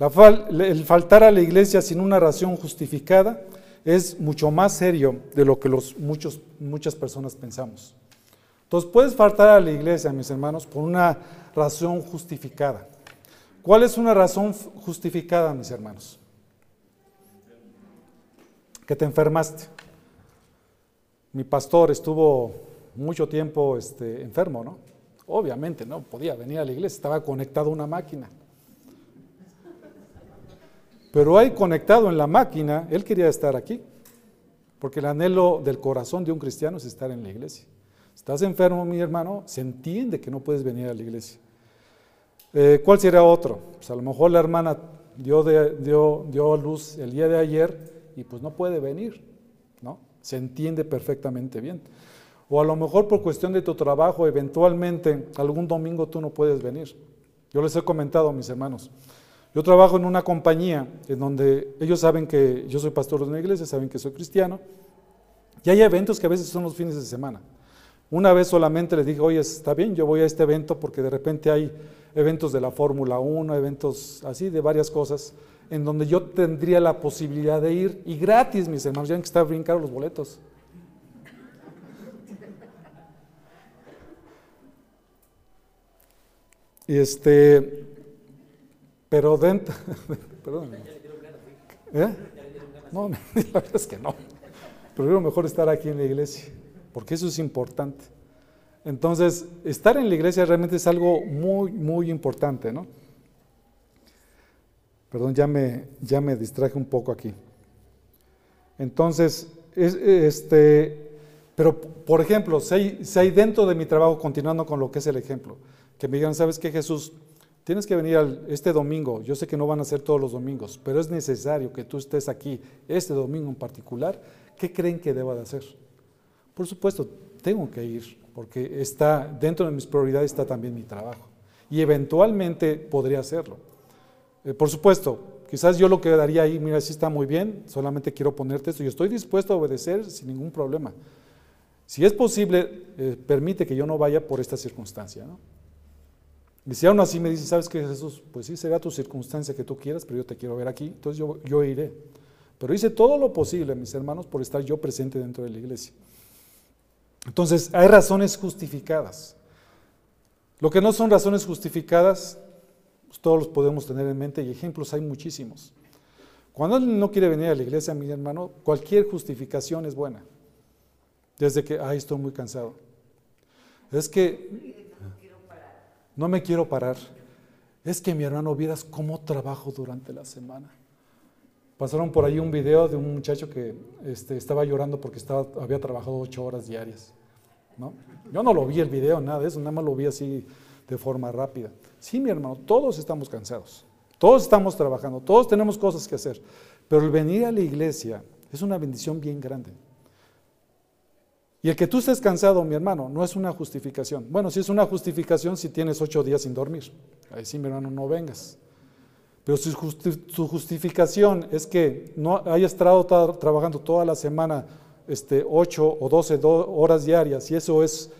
el faltar a la iglesia sin una razón justificada es mucho más serio de lo que los, muchos, muchas personas pensamos. Entonces puedes faltar a la iglesia, mis hermanos, por una razón justificada. ¿Cuál es una razón justificada, mis hermanos? Que te enfermaste. Mi pastor estuvo mucho tiempo este, enfermo, ¿no? Obviamente, no podía venir a la iglesia, estaba conectado a una máquina. Pero ahí conectado en la máquina, él quería estar aquí, porque el anhelo del corazón de un cristiano es estar en la iglesia. Estás enfermo, mi hermano, se entiende que no puedes venir a la iglesia. Eh, ¿Cuál sería otro? Pues a lo mejor la hermana dio, dio, dio luz el día de ayer y pues no puede venir. Se entiende perfectamente bien. O a lo mejor por cuestión de tu trabajo, eventualmente algún domingo tú no puedes venir. Yo les he comentado a mis hermanos. Yo trabajo en una compañía en donde ellos saben que yo soy pastor de una iglesia, saben que soy cristiano, y hay eventos que a veces son los fines de semana. Una vez solamente les dije, oye, está bien, yo voy a este evento porque de repente hay eventos de la Fórmula 1, eventos así, de varias cosas, en donde yo tendría la posibilidad de ir y gratis, mis hermanos, ya que está bien caro los boletos. Y este, pero dentro, perdón, ¿eh? No, la verdad es que no. Prefiero mejor estar aquí en la iglesia, porque eso es importante. Entonces, estar en la iglesia realmente es algo muy, muy importante, ¿no? Perdón, ya me, ya me distraje un poco aquí. Entonces, este, pero por ejemplo, si hay, dentro de mi trabajo, continuando con lo que es el ejemplo, que me digan, ¿sabes qué, Jesús? Tienes que venir este domingo. Yo sé que no van a ser todos los domingos, pero es necesario que tú estés aquí este domingo en particular. ¿Qué creen que deba de hacer? Por supuesto, tengo que ir porque está dentro de mis prioridades está también mi trabajo. Y eventualmente podría hacerlo. Eh, por supuesto, quizás yo lo que daría ahí, mira, sí está muy bien, solamente quiero ponerte esto, y estoy dispuesto a obedecer sin ningún problema. Si es posible, eh, permite que yo no vaya por esta circunstancia. Y si aún así me dice, ¿sabes qué, Jesús? Pues sí, será tu circunstancia que tú quieras, pero yo te quiero ver aquí, entonces yo, yo iré. Pero hice todo lo posible, mis hermanos, por estar yo presente dentro de la iglesia. Entonces, hay razones justificadas. Lo que no son razones justificadas, pues, todos los podemos tener en mente y ejemplos hay muchísimos. Cuando alguien no quiere venir a la iglesia, mi hermano, cualquier justificación es buena. Desde que, ay, estoy muy cansado. Es que no me quiero parar. Es que mi hermano, vieras cómo trabajo durante la semana. Pasaron por ahí un video de un muchacho que este, estaba llorando porque había trabajado ocho horas diarias. ¿no? Yo no lo vi el video, nada de eso, nada más lo vi así de forma rápida. Sí, mi hermano, todos estamos cansados, todos estamos trabajando, todos tenemos cosas que hacer, pero el venir a la iglesia es una bendición bien grande. Y el que tú estés cansado, mi hermano, no es una justificación. Bueno, sí es una justificación si tienes ocho días sin dormir. Ahí sí, mi hermano, no vengas. Pero si su justificación es que no hayas estado trabajando toda la semana este, 8 o 12 horas diarias y eso es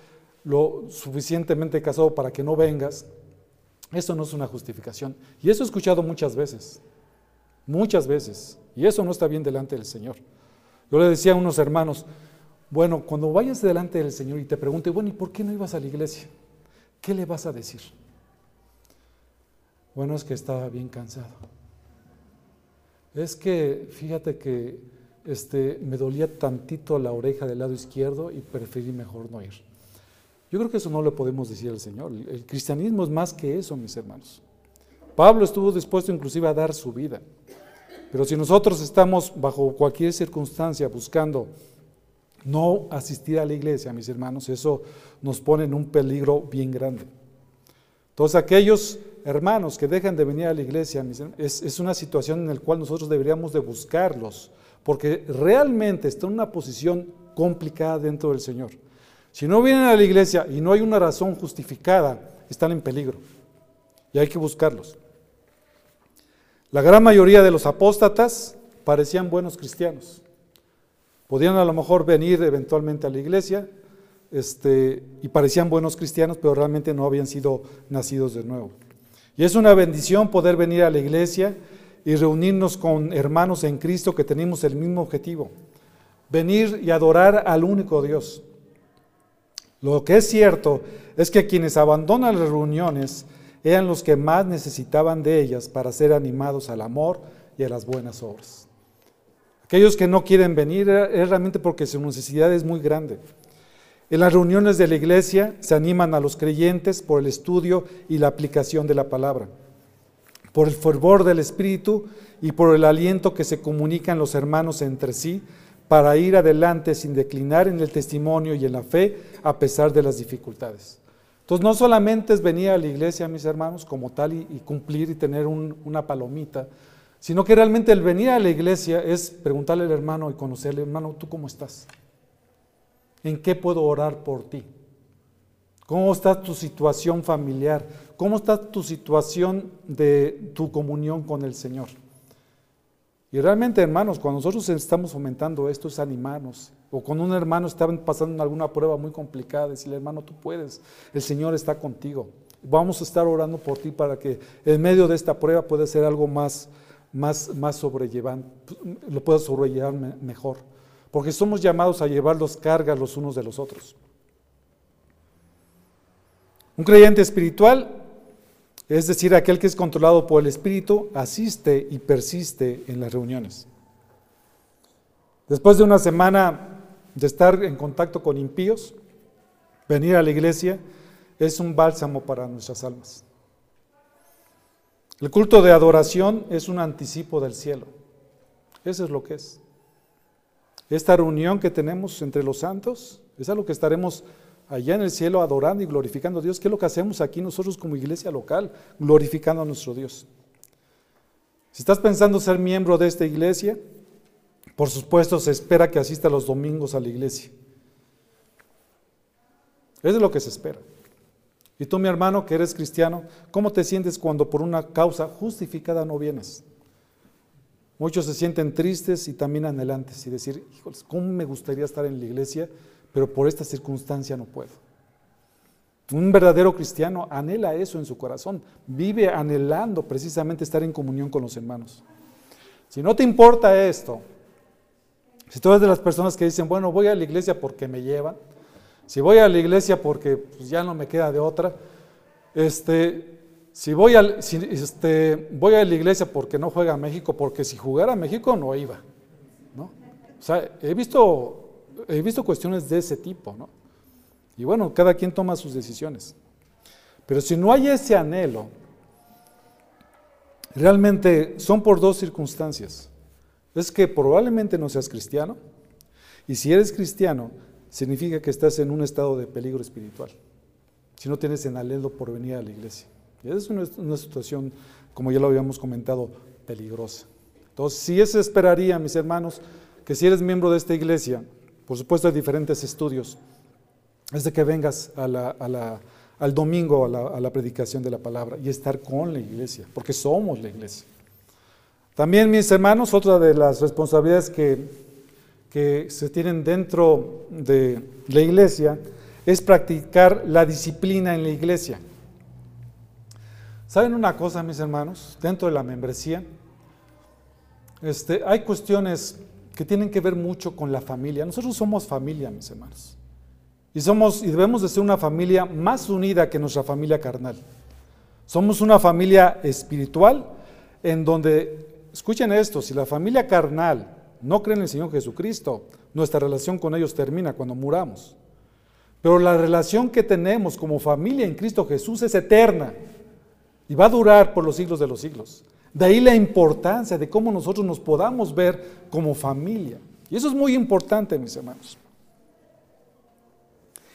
lo suficientemente casado para que no vengas, eso no es una justificación. Y eso he escuchado muchas veces, muchas veces. Y eso no está bien delante del Señor. Yo le decía a unos hermanos, bueno, cuando vayas delante del Señor y te pregunte, bueno, ¿y por qué no ibas a la iglesia? ¿Qué le vas a decir? Bueno, es que estaba bien cansado. Es que, fíjate que este, me dolía tantito la oreja del lado izquierdo y preferí mejor no ir. Yo creo que eso no le podemos decir al Señor. El cristianismo es más que eso, mis hermanos. Pablo estuvo dispuesto inclusive a dar su vida. Pero si nosotros estamos bajo cualquier circunstancia buscando no asistir a la iglesia, mis hermanos, eso nos pone en un peligro bien grande. Entonces aquellos hermanos que dejan de venir a la iglesia, es, una situación en la cual nosotros deberíamos de buscarlos, porque realmente están en una posición complicada dentro del Señor. Si no vienen a la iglesia y no hay una razón justificada, están en peligro y hay que buscarlos. La gran mayoría de los apóstatas parecían buenos cristianos. Podían a lo mejor venir eventualmente a la iglesia este, y parecían buenos cristianos, pero realmente no habían sido nacidos de nuevo. Y es una bendición poder venir a la iglesia y reunirnos con hermanos en Cristo que tenemos el mismo objetivo, venir y adorar al único Dios. Lo que es cierto es que quienes abandonan las reuniones eran los que más necesitaban de ellas para ser animados al amor y a las buenas obras. Aquellos que no quieren venir es realmente porque su necesidad es muy grande. En las reuniones de la iglesia se animan a los creyentes por el estudio y la aplicación de la palabra, por el fervor del Espíritu y por el aliento que se comunican los hermanos entre sí para ir adelante sin declinar en el testimonio y en la fe a pesar de las dificultades. Entonces no solamente es venir a la iglesia, mis hermanos, como tal y, cumplir y tener una palomita, sino que realmente el venir a la iglesia es preguntarle al hermano y conocerle, hermano, ¿tú cómo estás? ¿En qué puedo orar por ti? ¿Cómo está tu situación familiar? ¿Cómo está tu situación de tu comunión con el Señor? Y realmente, hermanos, cuando nosotros estamos fomentando esto es animarnos. O cuando un hermano está pasando alguna prueba muy complicada, decirle, hermano, tú puedes, el Señor está contigo. Vamos a estar orando por ti para que en medio de esta prueba pueda ser algo más, más, más sobrellevante, lo puedas sobrellevar mejor porque somos llamados a llevar los cargas los unos de los otros. Un creyente espiritual, es decir, aquel que es controlado por el Espíritu, asiste y persiste en las reuniones. Después de una semana de estar en contacto con impíos, venir a la iglesia es un bálsamo para nuestras almas. El culto de adoración es un anticipo del cielo. Eso es lo que es. Esta reunión que tenemos entre los santos es algo que estaremos allá en el cielo adorando y glorificando a Dios, ¿Qué es lo que hacemos aquí nosotros como iglesia local, glorificando a nuestro Dios. Si estás pensando ser miembro de esta iglesia, por supuesto se espera que asista los domingos a la iglesia. Eso es lo que se espera. Y tú, mi hermano, que eres cristiano, ¿cómo te sientes cuando por una causa justificada no vienes? Muchos se sienten tristes y también anhelantes y decir, híjoles, ¿cómo me gustaría estar en la iglesia? Pero por esta circunstancia no puedo. Un verdadero cristiano anhela eso en su corazón, vive anhelando precisamente estar en comunión con los hermanos. Si no te importa esto, si tú eres de las personas que dicen, bueno, voy a la iglesia porque me llevan, Si voy a la iglesia porque pues, ya no me queda de otra, este, si voy, a, este, voy a la iglesia porque no juega a México, porque si jugara a México no iba. ¿no? O sea, he visto, he visto cuestiones de ese tipo. ¿no? Y bueno, cada quien toma sus decisiones. Pero si no hay ese anhelo, realmente son por dos circunstancias. Es que probablemente no seas cristiano, y si eres cristiano, significa que estás en un estado de peligro espiritual, si no tienes en anhelo por venir a la iglesia. Y esa es una, una situación, como ya lo habíamos comentado, peligrosa. Entonces, si eso esperaría, mis hermanos, que si eres miembro de esta iglesia, por supuesto hay diferentes estudios, es de que vengas al domingo a la, predicación de la palabra y estar con la iglesia, porque somos la iglesia. También, mis hermanos, otra de las responsabilidades que, que se tienen dentro de la iglesia es practicar la disciplina en la iglesia. ¿Saben una cosa, mis hermanos? Dentro de la membresía, este, hay cuestiones que tienen que ver mucho con la familia. Nosotros somos familia, mis hermanos. Y somos y debemos de ser una familia más unida que nuestra familia carnal. Somos una familia espiritual en donde, escuchen esto, si la familia carnal no cree en el Señor Jesucristo, nuestra relación con ellos termina cuando muramos. Pero la relación que tenemos como familia en Cristo Jesús es eterna y va a durar por los siglos de los siglos. De ahí la importancia de cómo nosotros nos podamos ver como familia. Y eso es muy importante, mis hermanos.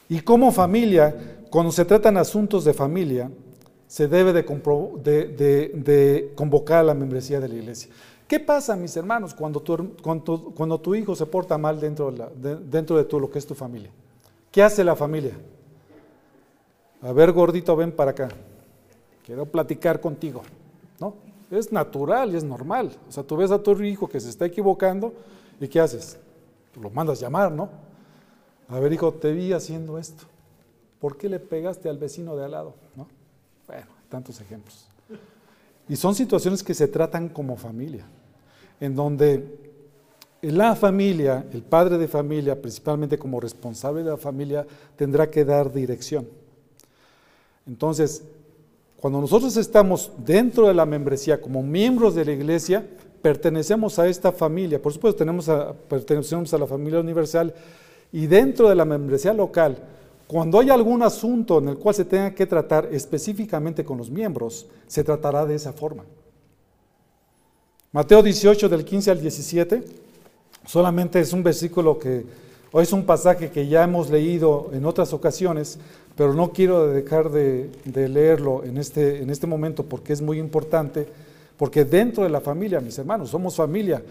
Y como familia, cuando se tratan asuntos de familia, se debe de, convocar a la membresía de la iglesia. ¿Qué pasa, mis hermanos, cuando tu, hijo se porta mal dentro de, dentro de lo que es tu familia? ¿Qué hace la familia? A ver, gordito, ven para acá. Quiero platicar contigo. ¿No? Es natural y es normal. O sea, tú ves a tu hijo que se está equivocando y ¿qué haces? Lo mandas llamar, ¿no? A ver, hijo, te vi haciendo esto. ¿Por qué le pegaste al vecino de al lado? ¿No? Bueno, tantos ejemplos. Y son situaciones que se tratan como familia, en donde la familia, el padre de familia, principalmente como responsable de la familia, tendrá que dar dirección. Entonces, cuando nosotros estamos dentro de la membresía como miembros de la iglesia, pertenecemos a esta familia. Por supuesto, tenemos pertenecemos a la familia universal y dentro de la membresía local, cuando hay algún asunto en el cual se tenga que tratar específicamente con los miembros, se tratará de esa forma. Mateo 18 del 15 al 17, solamente es un versículo que, o es un pasaje que ya hemos leído en otras ocasiones, pero no quiero dejar de, de leerlo en este, en este momento porque es muy importante, porque dentro de la familia, mis hermanos, somos familia,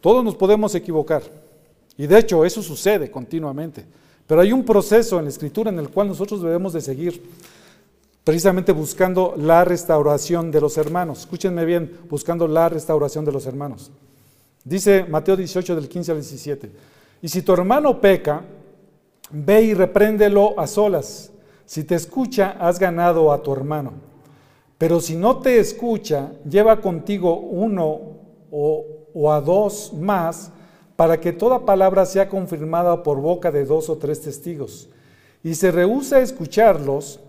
todos nos podemos equivocar. Y de hecho eso sucede continuamente. Pero hay un proceso en la escritura en el cual nosotros debemos de seguir precisamente buscando la restauración de los hermanos. Escúchenme bien, buscando la restauración de los hermanos. Dice Mateo 18 del 15 al 17. Y si tu hermano peca, ve y repréndelo a solas. Si te escucha, has ganado a tu hermano. Pero si no te escucha, lleva contigo uno o, o a dos más para que toda palabra sea confirmada por boca de dos o tres testigos. Y se rehúsa escucharlos,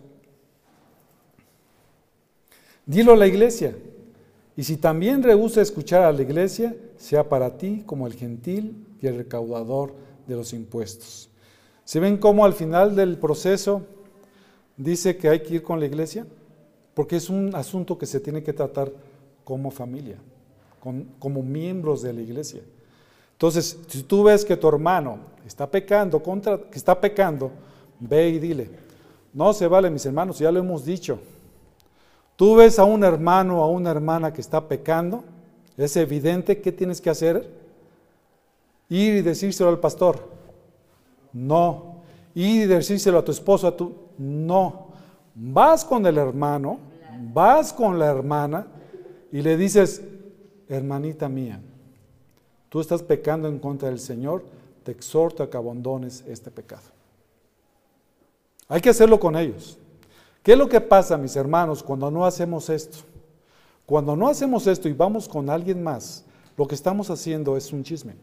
dilo a la iglesia. Y si también rehúsa escuchar a la iglesia, sea para ti como el gentil y el recaudador de los impuestos. ¿Se ven cómo al final del proceso dice que hay que ir con la iglesia? Porque es un asunto que se tiene que tratar como familia, como miembros de la iglesia. Entonces, si tú ves que tu hermano está pecando, contra, que está pecando, ve y dile, no se vale, mis hermanos, ya lo hemos dicho. Tú ves a un hermano o a una hermana que está pecando, es evidente que tienes que hacer. Ir y decírselo al pastor. No. Ir y decírselo a tu esposo, a tu. No. Vas con el hermano, vas con la hermana y le dices, hermanita mía, tú estás pecando en contra del Señor, te exhorto a que abandones este pecado. Hay que hacerlo con ellos. ¿Qué es lo que pasa, mis hermanos, cuando no hacemos esto? Cuando no hacemos esto y vamos con alguien más, lo que estamos haciendo es un chisme.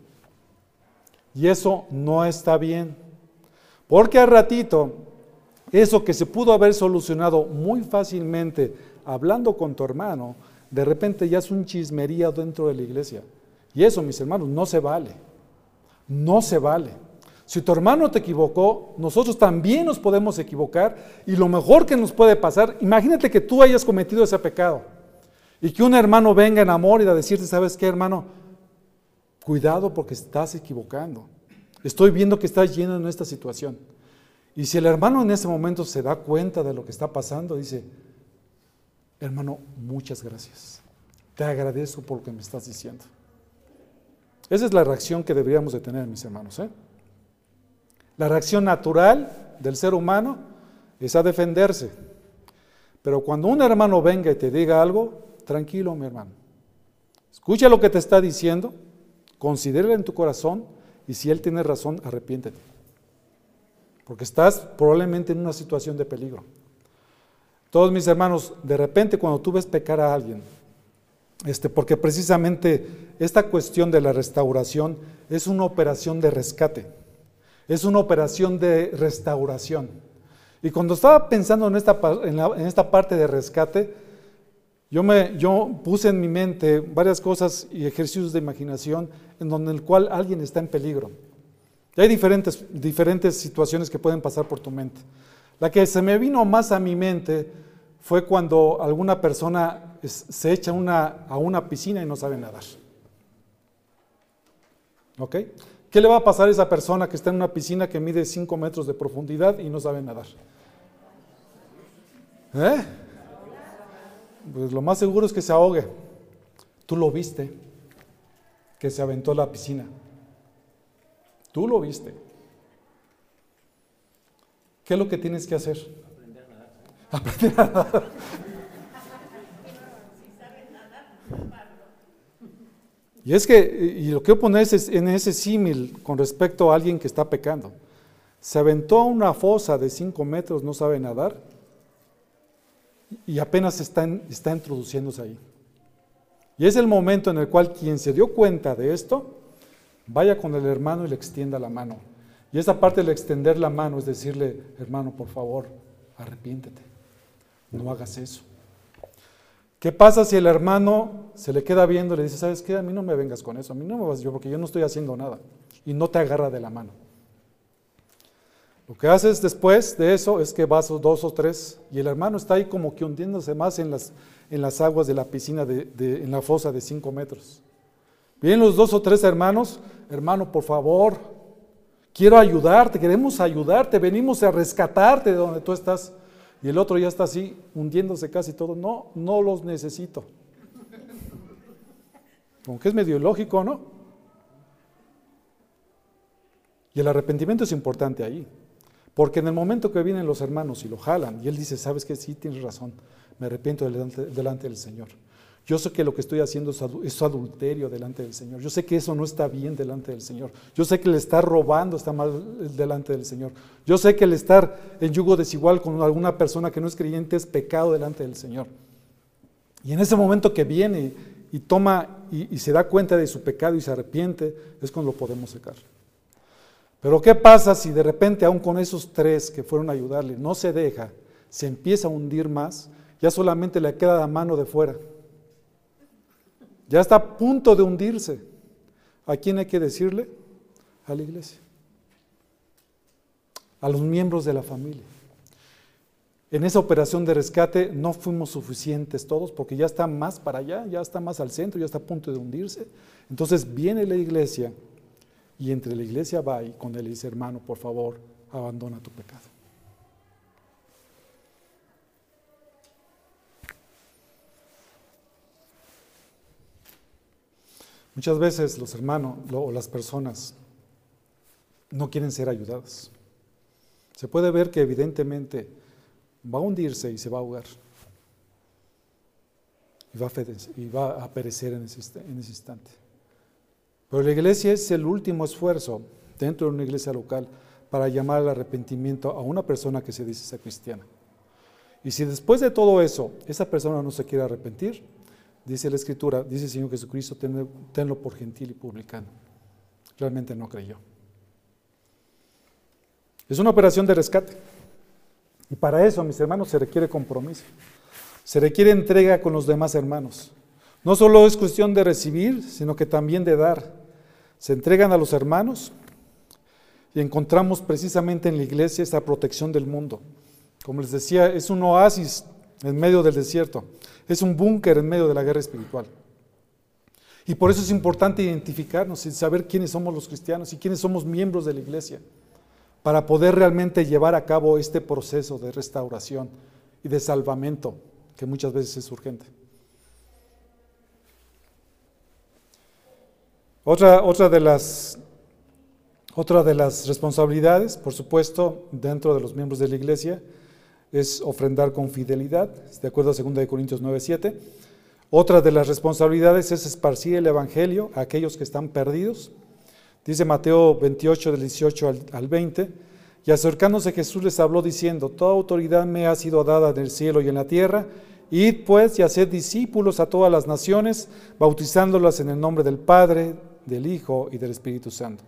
Y eso no está bien. Porque al ratito, eso que se pudo haber solucionado muy fácilmente hablando con tu hermano, de repente ya es un chismería dentro de la iglesia. Y eso, mis hermanos, no se vale. No se vale. Si tu hermano te equivocó, nosotros también nos podemos equivocar y lo mejor que nos puede pasar, imagínate que tú hayas cometido ese pecado y que un hermano venga en amor y a decirte, ¿sabes qué, hermano? Cuidado porque estás equivocando. Estoy viendo que estás lleno en esta situación. Y si el hermano en ese momento se da cuenta de lo que está pasando, dice, hermano, muchas gracias. Te agradezco por lo que me estás diciendo. Esa es la reacción que deberíamos de tener, mis hermanos. ¿eh? La reacción natural del ser humano es a defenderse. Pero cuando un hermano venga y te diga algo, tranquilo, mi hermano. Escucha lo que te está diciendo, considera en tu corazón y si él tiene razón, arrepiéntete. Porque estás probablemente en una situación de peligro. Todos mis hermanos, de repente cuando tú ves pecar a alguien, este, porque precisamente esta cuestión de la restauración es una operación de rescate, es una operación de restauración. Y cuando estaba pensando en esta, en, esta parte de rescate, yo, puse en mi mente varias cosas y ejercicios de imaginación en donde el cual alguien está en peligro. Hay diferentes, situaciones que pueden pasar por tu mente. La que se me vino más a mi mente fue cuando alguna persona se echa a una piscina y no sabe nadar. ¿Ok? ¿Qué le va a pasar a esa persona que está en una piscina que mide 5 metros de profundidad y no sabe nadar? ¿Eh? Pues lo más seguro es que se ahogue. Tú lo viste, que se aventó a la piscina. Tú lo viste. ¿Qué es lo que tienes que hacer? Aprender a nadar. Y es que, y lo que quiero poner es en ese símil con respecto a alguien que está pecando. Se aventó a una fosa de 5 metros, no sabe nadar, y apenas está, está introduciéndose ahí. Y es el momento en el cual quien se dio cuenta de esto, vaya con el hermano y le extienda la mano. Y esa parte de extender la mano es decirle, hermano, por favor, arrepiéntete, no hagas eso. ¿Qué pasa si el hermano se le queda viendo y le dice, sabes qué, a mí no me vengas con eso, a mí no me vas yo porque yo no estoy haciendo nada y no te agarra de la mano? Lo que haces después de eso es que vas dos o tres y el hermano está ahí como que hundiéndose más en las, en las aguas de la piscina, de, en la fosa de cinco metros. Vienen los dos o tres hermanos, hermano, por favor, quiero ayudarte, queremos ayudarte, venimos a rescatarte de donde tú estás. Y el otro ya está así, hundiéndose casi todo. No, no los necesito. Como que es medio lógico, ¿no? Y el arrepentimiento es importante ahí. Porque en el momento que vienen los hermanos y lo jalan, y él dice, sabes que sí, tienes razón, me arrepiento delante, del Señor. Yo sé que lo que estoy haciendo es adulterio delante del Señor. Yo sé que eso no está bien delante del Señor. Yo sé que el estar robando está mal delante del Señor. Yo sé que el estar en yugo desigual con alguna persona que no es creyente es pecado delante del Señor. Y en ese momento que viene y toma y, y se da cuenta de su pecado y se arrepiente, es cuando lo podemos secar. Pero ¿qué pasa si de repente, aún con esos tres que fueron a ayudarle, no se deja, se empieza a hundir más, ya solamente le queda la mano de fuera? Ya está a punto de hundirse. ¿A quién hay que decirle? A la iglesia. A los miembros de la familia. En esa operación de rescate no fuimos suficientes todos porque ya está más para allá, ya está más al centro, ya está a punto de hundirse. Entonces viene la iglesia y entre la iglesia va y con él dice, hermano, por favor, abandona tu pecado. Muchas veces los hermanos o las personas no quieren ser ayudadas. Se puede ver que evidentemente va a hundirse y se va a ahogar. Y va a, perecer en ese instante. Pero la iglesia es el último esfuerzo dentro de una iglesia local para llamar al arrepentimiento a una persona que se dice ser cristiana. Y si después de todo eso esa persona no se quiere arrepentir, dice la Escritura, dice el Señor Jesucristo, tenlo por gentil y publicano. Realmente no creyó. Es una operación de rescate. Y para eso, mis hermanos, se requiere compromiso. Se requiere entrega con los demás hermanos. No solo es cuestión de recibir, sino que también de dar. Se entregan a los hermanos y encontramos precisamente en la iglesia esta protección del mundo. Como les decía, es un oasis en medio del desierto. Es un búnker en medio de la guerra espiritual. Y por eso es importante identificarnos y saber quiénes somos los cristianos y quiénes somos miembros de la iglesia, para poder realmente llevar a cabo este proceso de restauración y de salvamento que muchas veces es urgente. Otra, otra, de las, de las responsabilidades, por supuesto, dentro de los miembros de la iglesia, es ofrendar con fidelidad, de acuerdo a 2 Corintios 9, 7. Otra de las responsabilidades es esparcir el Evangelio a aquellos que están perdidos. Dice Mateo 28, del 18 al, 20, y acercándose Jesús les habló diciendo, Toda autoridad me ha sido dada en el cielo y en la tierra, id pues y haced discípulos a todas las naciones, bautizándolas en el nombre del Padre, del Hijo y del Espíritu Santo,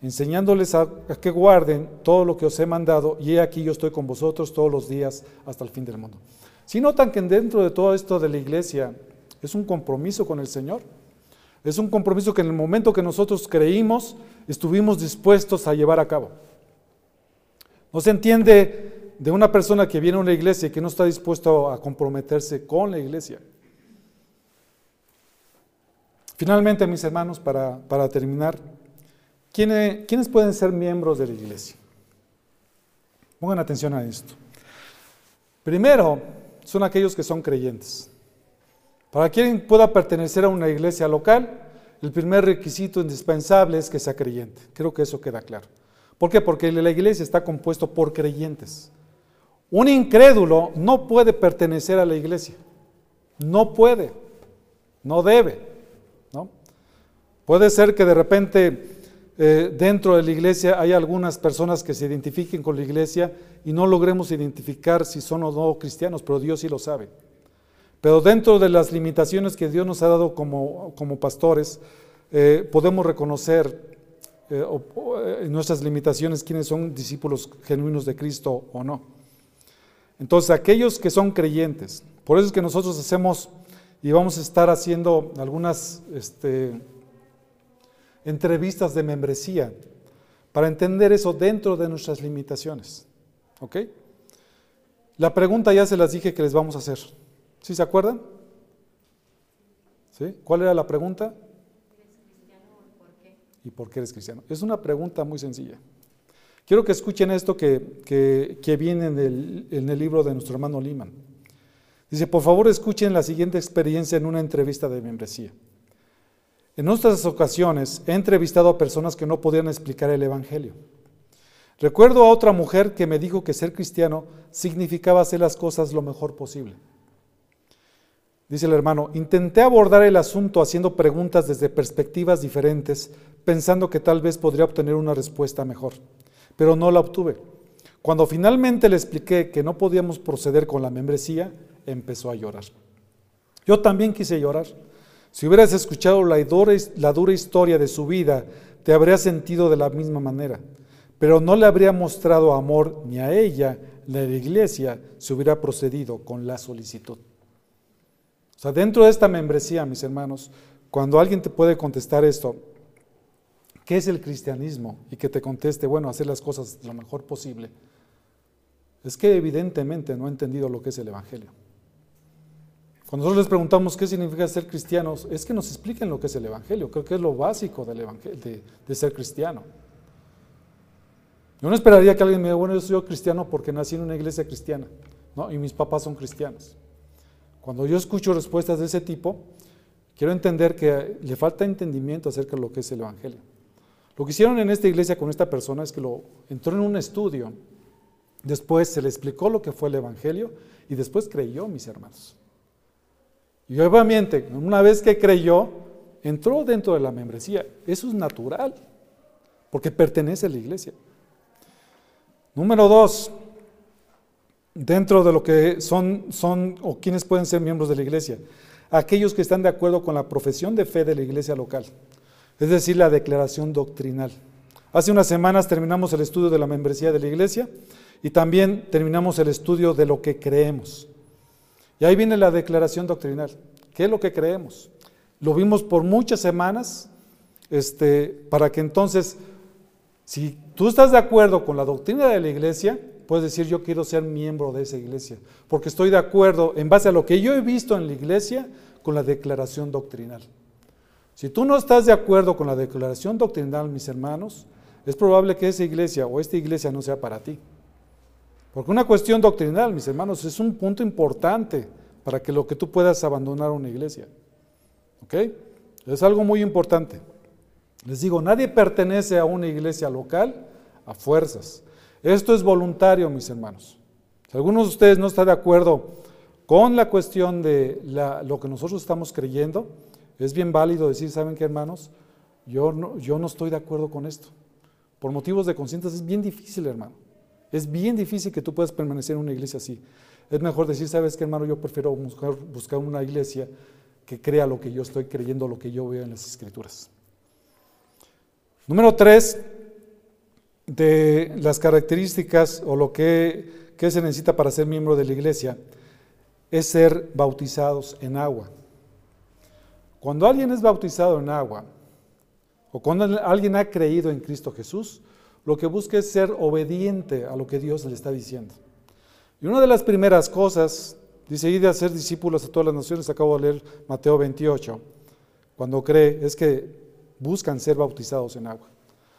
enseñándoles a, que guarden todo lo que os he mandado, y he aquí yo estoy con vosotros todos los días hasta el fin del mundo. Si notan que dentro de todo esto de la iglesia es un compromiso con el Señor. Es un compromiso que en el momento que nosotros creímos, estuvimos dispuestos a llevar a cabo. No se entiende de una persona que viene a una iglesia y que no está dispuesto a comprometerse con la iglesia. Finalmente, mis hermanos, para, terminar, ¿quiénes, ¿quiénes pueden ser miembros de la iglesia? Pongan atención a esto. Primero, son aquellos que son creyentes. Para quien pueda pertenecer a una iglesia local, el primer requisito indispensable es que sea creyente. Creo que eso queda claro. ¿Por qué? Porque la iglesia está compuesto por creyentes. Un incrédulo no puede pertenecer a la iglesia. No puede. No debe. Puede ser que de repente eh, dentro de la iglesia hay algunas personas que se identifiquen con la iglesia y no logremos identificar si son o no cristianos, pero Dios sí lo sabe. Pero dentro de las limitaciones que Dios nos ha dado como, como pastores, eh, podemos reconocer eh, en nuestras limitaciones quiénes son discípulos genuinos de Cristo o no. Entonces, aquellos que son creyentes, por eso es que nosotros hacemos y vamos a estar haciendo algunas este, entrevistas de membresía para entender eso dentro de nuestras limitaciones. ¿Ok? La pregunta ya se las dije que les vamos a hacer. ¿Sí se acuerdan? ¿Sí? ¿Cuál era la pregunta? ¿Y por qué eres cristiano? Es una pregunta muy sencilla. Quiero que escuchen esto que, viene en el, en el, libro de nuestro hermano Liman. Dice, por favor escuchen la siguiente experiencia en una entrevista de membresía. En otras ocasiones he entrevistado a personas que no podían explicar el Evangelio. Recuerdo a otra mujer que me dijo que ser cristiano significaba hacer las cosas lo mejor posible. Dice el hermano, intenté abordar el asunto haciendo preguntas desde perspectivas diferentes, pensando que tal vez podría obtener una respuesta mejor, pero no la obtuve. Cuando finalmente le expliqué que no podíamos proceder con la membresía, empezó a llorar. Yo también quise llorar. Si hubieras escuchado la dura, historia de su vida, te habría sentido de la misma manera, pero no le habría mostrado amor ni a ella ni a la iglesia si hubiera procedido con la solicitud. O sea, dentro de esta membresía, mis hermanos, cuando alguien te puede contestar esto, ¿qué es el cristianismo? Y que te conteste, bueno, hacer las cosas lo mejor posible, es que evidentemente no ha entendido lo que es el Evangelio. Cuando nosotros les preguntamos qué significa ser cristianos, es que nos expliquen lo que es el Evangelio. Creo que es lo básico del evangelio, de, ser cristiano. Yo no esperaría que alguien me diga, bueno, yo soy cristiano porque nací en una iglesia cristiana, ¿no? y mis papás son cristianos. Cuando yo escucho respuestas de ese tipo, quiero entender que le falta entendimiento acerca de lo que es el Evangelio. Lo que hicieron en esta iglesia con esta persona es que lo entró en un estudio, después se le explicó lo que fue el Evangelio y después creyó, mis hermanos. Y obviamente, una vez que creyó, entró dentro de la membresía. Eso es natural, porque pertenece a la iglesia. Número dos, dentro de lo que son, son o quienes pueden ser miembros de la iglesia, aquellos que están de acuerdo con la profesión de fe de la iglesia local, es decir, la declaración doctrinal. Hace unas semanas terminamos el estudio de la membresía de la iglesia y también terminamos el estudio de lo que creemos. Y ahí viene la declaración doctrinal. ¿Qué es lo que creemos? Lo vimos por muchas semanas, este, para que entonces, si tú estás de acuerdo con la doctrina de la iglesia, puedes decir yo quiero ser miembro de esa iglesia, porque estoy de acuerdo en base a lo que yo he visto en la iglesia con la declaración doctrinal. Si tú no estás de acuerdo con la declaración doctrinal, mis hermanos, es probable que esa iglesia o esta iglesia no sea para ti. Porque una cuestión doctrinal, mis hermanos, es un punto importante para que lo que tú puedas abandonar una iglesia. ¿Ok? Es algo muy importante. Les digo, nadie pertenece a una iglesia local a fuerzas. Esto es voluntario, mis hermanos. Si alguno de ustedes no está de acuerdo con la cuestión de lo que nosotros estamos creyendo, es bien válido decir, ¿saben qué, hermanos? Yo no, yo no estoy de acuerdo con esto. Por motivos de conciencia es bien difícil, hermano. Es bien difícil que tú puedas permanecer en una iglesia así. Es mejor decir, ¿sabes qué, hermano? Yo prefiero buscar, buscar una iglesia que crea lo que yo estoy creyendo, lo que yo veo en las escrituras. Número tres, de las características o lo que, que se necesita para ser miembro de la iglesia es ser bautizados en agua. Cuando alguien es bautizado en agua, o cuando alguien ha creído en Cristo Jesús, lo que busca es ser obediente a lo que Dios le está diciendo. Y una de las primeras cosas, dice, ir a ser discípulos a todas las naciones, acabo de leer Mateo 28, cuando cree, es que buscan ser bautizados en agua.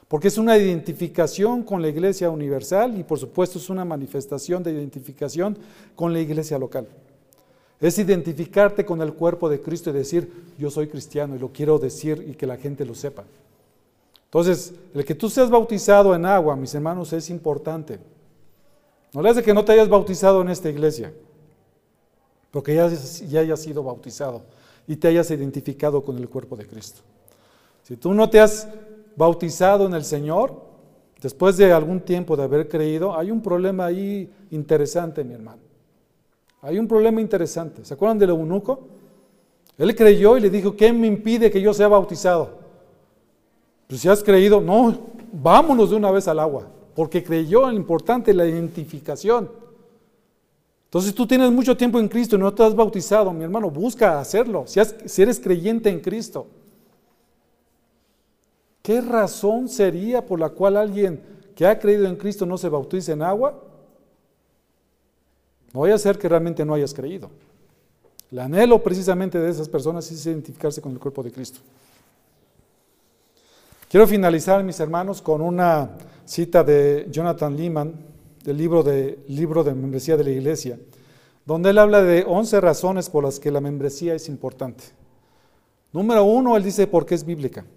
Porque es una identificación con la iglesia universal y por supuesto es una manifestación de identificación con la iglesia local. Es identificarte con el cuerpo de Cristo y decir, yo soy cristiano y lo quiero decir y que la gente lo sepa. Entonces, el que tú seas bautizado en agua, mis hermanos, es importante. No le hace que no te hayas bautizado en esta iglesia, porque ya, ya hayas sido bautizado y te hayas identificado con el cuerpo de Cristo. Si tú no te has bautizado en el Señor, después de algún tiempo de haber creído, hay un problema ahí interesante, mi hermano. Hay un problema interesante. ¿Se acuerdan del eunuco? Él creyó y le dijo, ¿qué me impide que yo sea bautizado? Pues si has creído, no, vámonos de una vez al agua, porque creyó en lo importante la identificación. Entonces tú tienes mucho tiempo en Cristo y no te has bautizado, mi hermano, busca hacerlo, si, eres creyente en Cristo. ¿Qué razón sería por la cual alguien que ha creído en Cristo no se bautice en agua? No voy a ser que realmente no hayas creído. El anhelo precisamente de esas personas es identificarse con el cuerpo de Cristo. Quiero finalizar, mis hermanos, con una cita de Jonathan Lehman, del libro de, libro de membresía de la iglesia, donde él habla de 11 razones por las que la membresía es importante. Número uno, él dice porque es bíblica.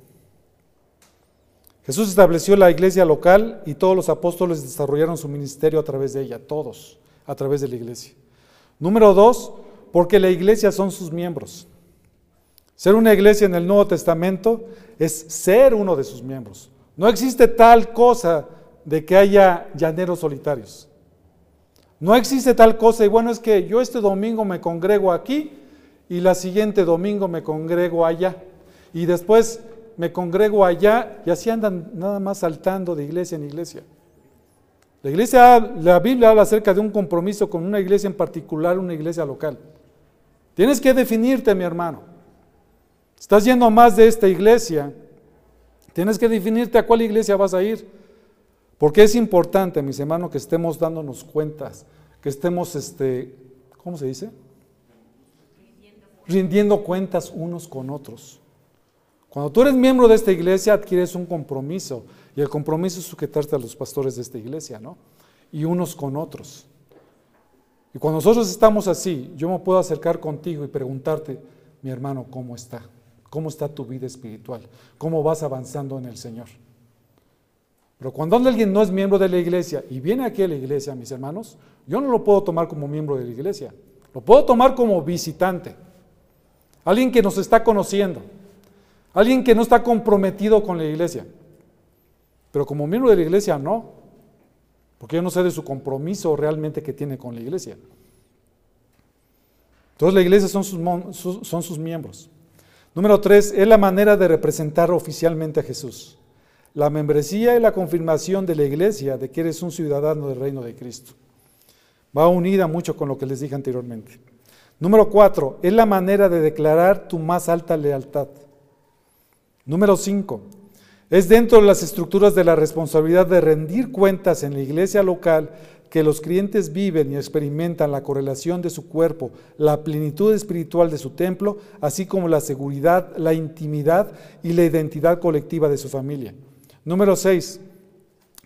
Jesús estableció la iglesia local y todos los apóstoles desarrollaron su ministerio a través de ella, todos, a través de la iglesia. Número dos, porque la iglesia son sus miembros. Ser una iglesia en el Nuevo Testamento es ser uno de sus miembros. No existe tal cosa de que haya llaneros solitarios. No existe tal cosa, y bueno, es que yo este domingo me congrego aquí y la siguiente domingo me congrego allá. Y después me congrego allá y así andan nada más saltando de iglesia en iglesia. La iglesia, la Biblia habla acerca de un compromiso con una iglesia en particular, una iglesia local. Tienes que definirte, mi hermano. Estás yendo más de esta iglesia. Tienes que definirte a cuál iglesia vas a ir. Porque es importante, mis hermanos, que estemos dándonos cuentas, que estemos, este, ¿cómo se dice? Rindiendo cuentas unos con otros. Cuando tú eres miembro de esta iglesia, adquieres un compromiso. Y el compromiso es sujetarte a los pastores de esta iglesia, ¿no? Y unos con otros. Y cuando nosotros estamos así, yo me puedo acercar contigo y preguntarte, mi hermano, ¿cómo está? ¿Cómo está tu vida espiritual? ¿Cómo vas avanzando en el Señor? Pero cuando alguien no es miembro de la iglesia y viene aquí a la iglesia, mis hermanos, yo no lo puedo tomar como miembro de la iglesia. Lo puedo tomar como visitante. Alguien que nos está conociendo. Alguien que no está comprometido con la iglesia. Pero como miembro de la iglesia no. Porque yo no sé de su compromiso realmente que tiene con la iglesia. Entonces la iglesia son sus, son sus miembros. Número tres, es la manera de representar oficialmente a Jesús. la membresía y la confirmación de la iglesia de que eres un ciudadano del reino de Cristo. Va unida mucho con lo que les dije anteriormente. Número cuatro, es la manera de declarar tu más alta lealtad. Número cinco, es dentro de las estructuras de la responsabilidad de rendir cuentas en la iglesia local que los creyentes viven y experimentan la correlación de su cuerpo, la plenitud espiritual de su templo, así como la seguridad, la intimidad y la identidad colectiva de su familia. Número 6.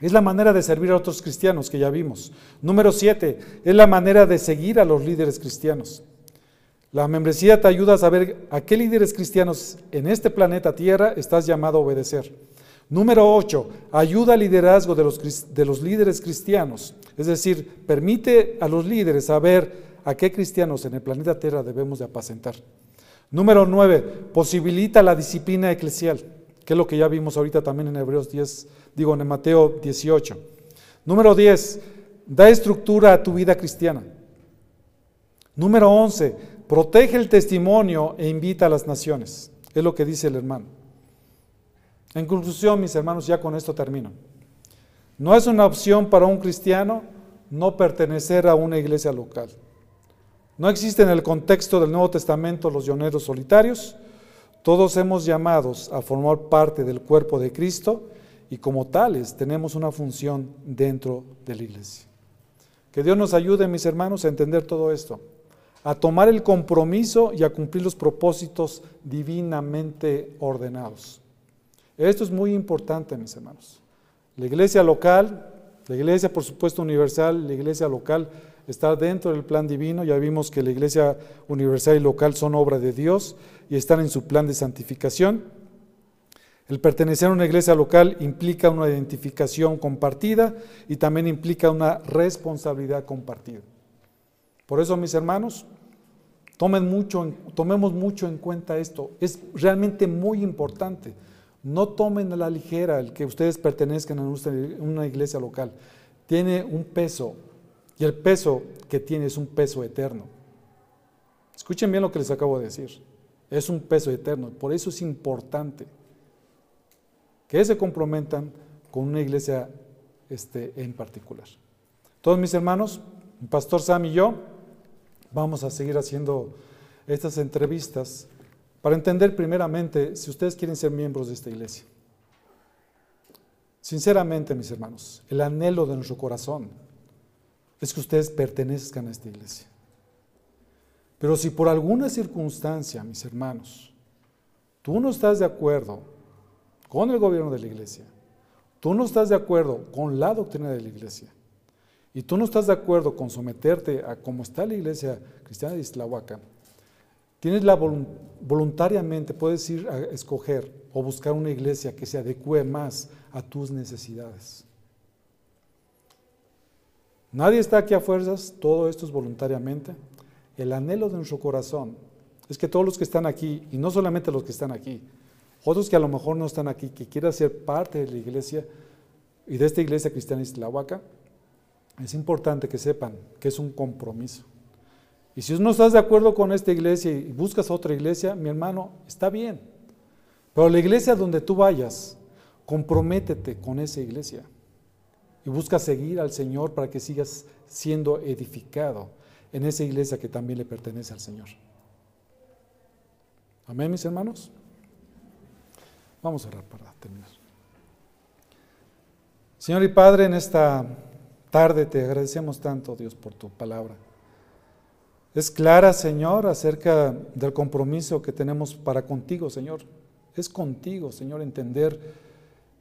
Es la manera de servir a otros cristianos que ya vimos. Número 7. Es la manera de seguir a los líderes cristianos. La membresía te ayuda a saber a qué líderes cristianos en este planeta Tierra estás llamado a obedecer. Número 8, ayuda al liderazgo de los, de los líderes cristianos. Es decir, permite a los líderes saber a qué cristianos en el planeta Tierra debemos de apacentar. Número 9, posibilita la disciplina eclesial, que es lo que ya vimos ahorita también en Hebreos 10, digo en Mateo 18. Número 10, da estructura a tu vida cristiana. Número 11, protege el testimonio e invita a las naciones. Es lo que dice el hermano. En conclusión, mis hermanos, ya con esto termino. No es una opción para un cristiano no pertenecer a una iglesia local. No existe en el contexto del Nuevo Testamento los lloneros solitarios. Todos hemos llamados a formar parte del cuerpo de Cristo y como tales tenemos una función dentro de la iglesia. Que Dios nos ayude, mis hermanos, a entender todo esto, a tomar el compromiso y a cumplir los propósitos divinamente ordenados. Esto es muy importante, mis hermanos. La iglesia local, la iglesia por supuesto universal, la iglesia local está dentro del plan divino. Ya vimos que la iglesia universal y local son obra de Dios y están en su plan de santificación. El pertenecer a una iglesia local implica una identificación compartida y también implica una responsabilidad compartida. Por eso, mis hermanos, tomen mucho, tomemos mucho en cuenta esto. Es realmente muy importante. No tomen a la ligera el que ustedes pertenezcan a una iglesia local. Tiene un peso y el peso que tiene es un peso eterno. Escuchen bien lo que les acabo de decir. Es un peso eterno. Por eso es importante que se comprometan con una iglesia este, en particular. Todos mis hermanos, pastor Sam y yo vamos a seguir haciendo estas entrevistas para entender primeramente si ustedes quieren ser miembros de esta iglesia. Sinceramente, mis hermanos, el anhelo de nuestro corazón es que ustedes pertenezcan a esta iglesia. Pero si por alguna circunstancia, mis hermanos, tú no estás de acuerdo con el gobierno de la iglesia, tú no estás de acuerdo con la doctrina de la iglesia, y tú no estás de acuerdo con someterte a cómo está la iglesia cristiana de Islahuaca, Tienes la voluntariamente, puedes ir a escoger o buscar una iglesia que se adecue más a tus necesidades. Nadie está aquí a fuerzas, todo esto es voluntariamente. El anhelo de nuestro corazón es que todos los que están aquí, y no solamente los que están aquí, otros que a lo mejor no están aquí, que quieran ser parte de la iglesia y de esta iglesia cristiana Islahuaca, es importante que sepan que es un compromiso. Y si no estás de acuerdo con esta iglesia y buscas otra iglesia, mi hermano, está bien. Pero la iglesia donde tú vayas, comprométete con esa iglesia. Y busca seguir al Señor para que sigas siendo edificado en esa iglesia que también le pertenece al Señor. Amén, mis hermanos. Vamos a orar para terminar. Señor y Padre, en esta tarde te agradecemos tanto, Dios, por tu palabra. Es clara, Señor, acerca del compromiso que tenemos para contigo, Señor. Es contigo, Señor, entender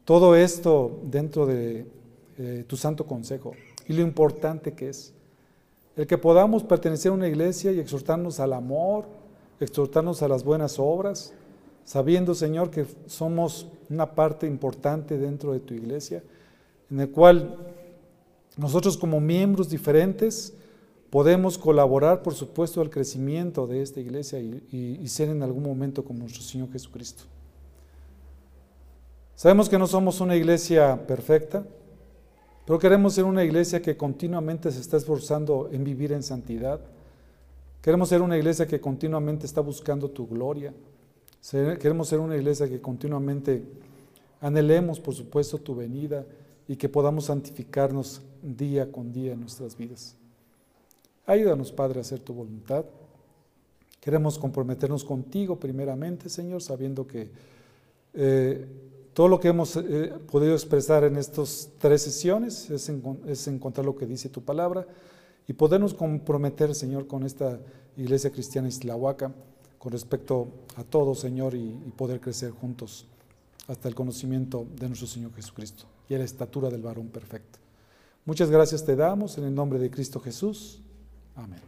todo esto dentro de eh, tu santo consejo y lo importante que es. El que podamos pertenecer a una iglesia y exhortarnos al amor, exhortarnos a las buenas obras, sabiendo, Señor, que somos una parte importante dentro de tu iglesia, en el cual nosotros como miembros diferentes, Podemos colaborar, por supuesto, al crecimiento de esta iglesia y, ser en algún momento como nuestro Señor Jesucristo. Sabemos que no somos una iglesia perfecta, pero queremos ser una iglesia que continuamente se está esforzando en vivir en santidad. Queremos ser una iglesia que continuamente está buscando tu gloria. Queremos ser una iglesia que continuamente Anhelemos, por supuesto, tu venida y que podamos santificarnos día con día en nuestras vidas. Ayúdanos, Padre, a hacer tu voluntad. Queremos comprometernos contigo primeramente, Señor, sabiendo que eh, todo lo que hemos eh, podido expresar en estas tres sesiones es, encontrar lo que dice tu palabra y podernos comprometer, Señor, con esta iglesia cristiana islahuaca con respecto a todo, Señor, y, y poder crecer juntos hasta el conocimiento de nuestro Señor Jesucristo y a la estatura del varón perfecto. Muchas gracias te damos en el nombre de Cristo Jesús. Amen.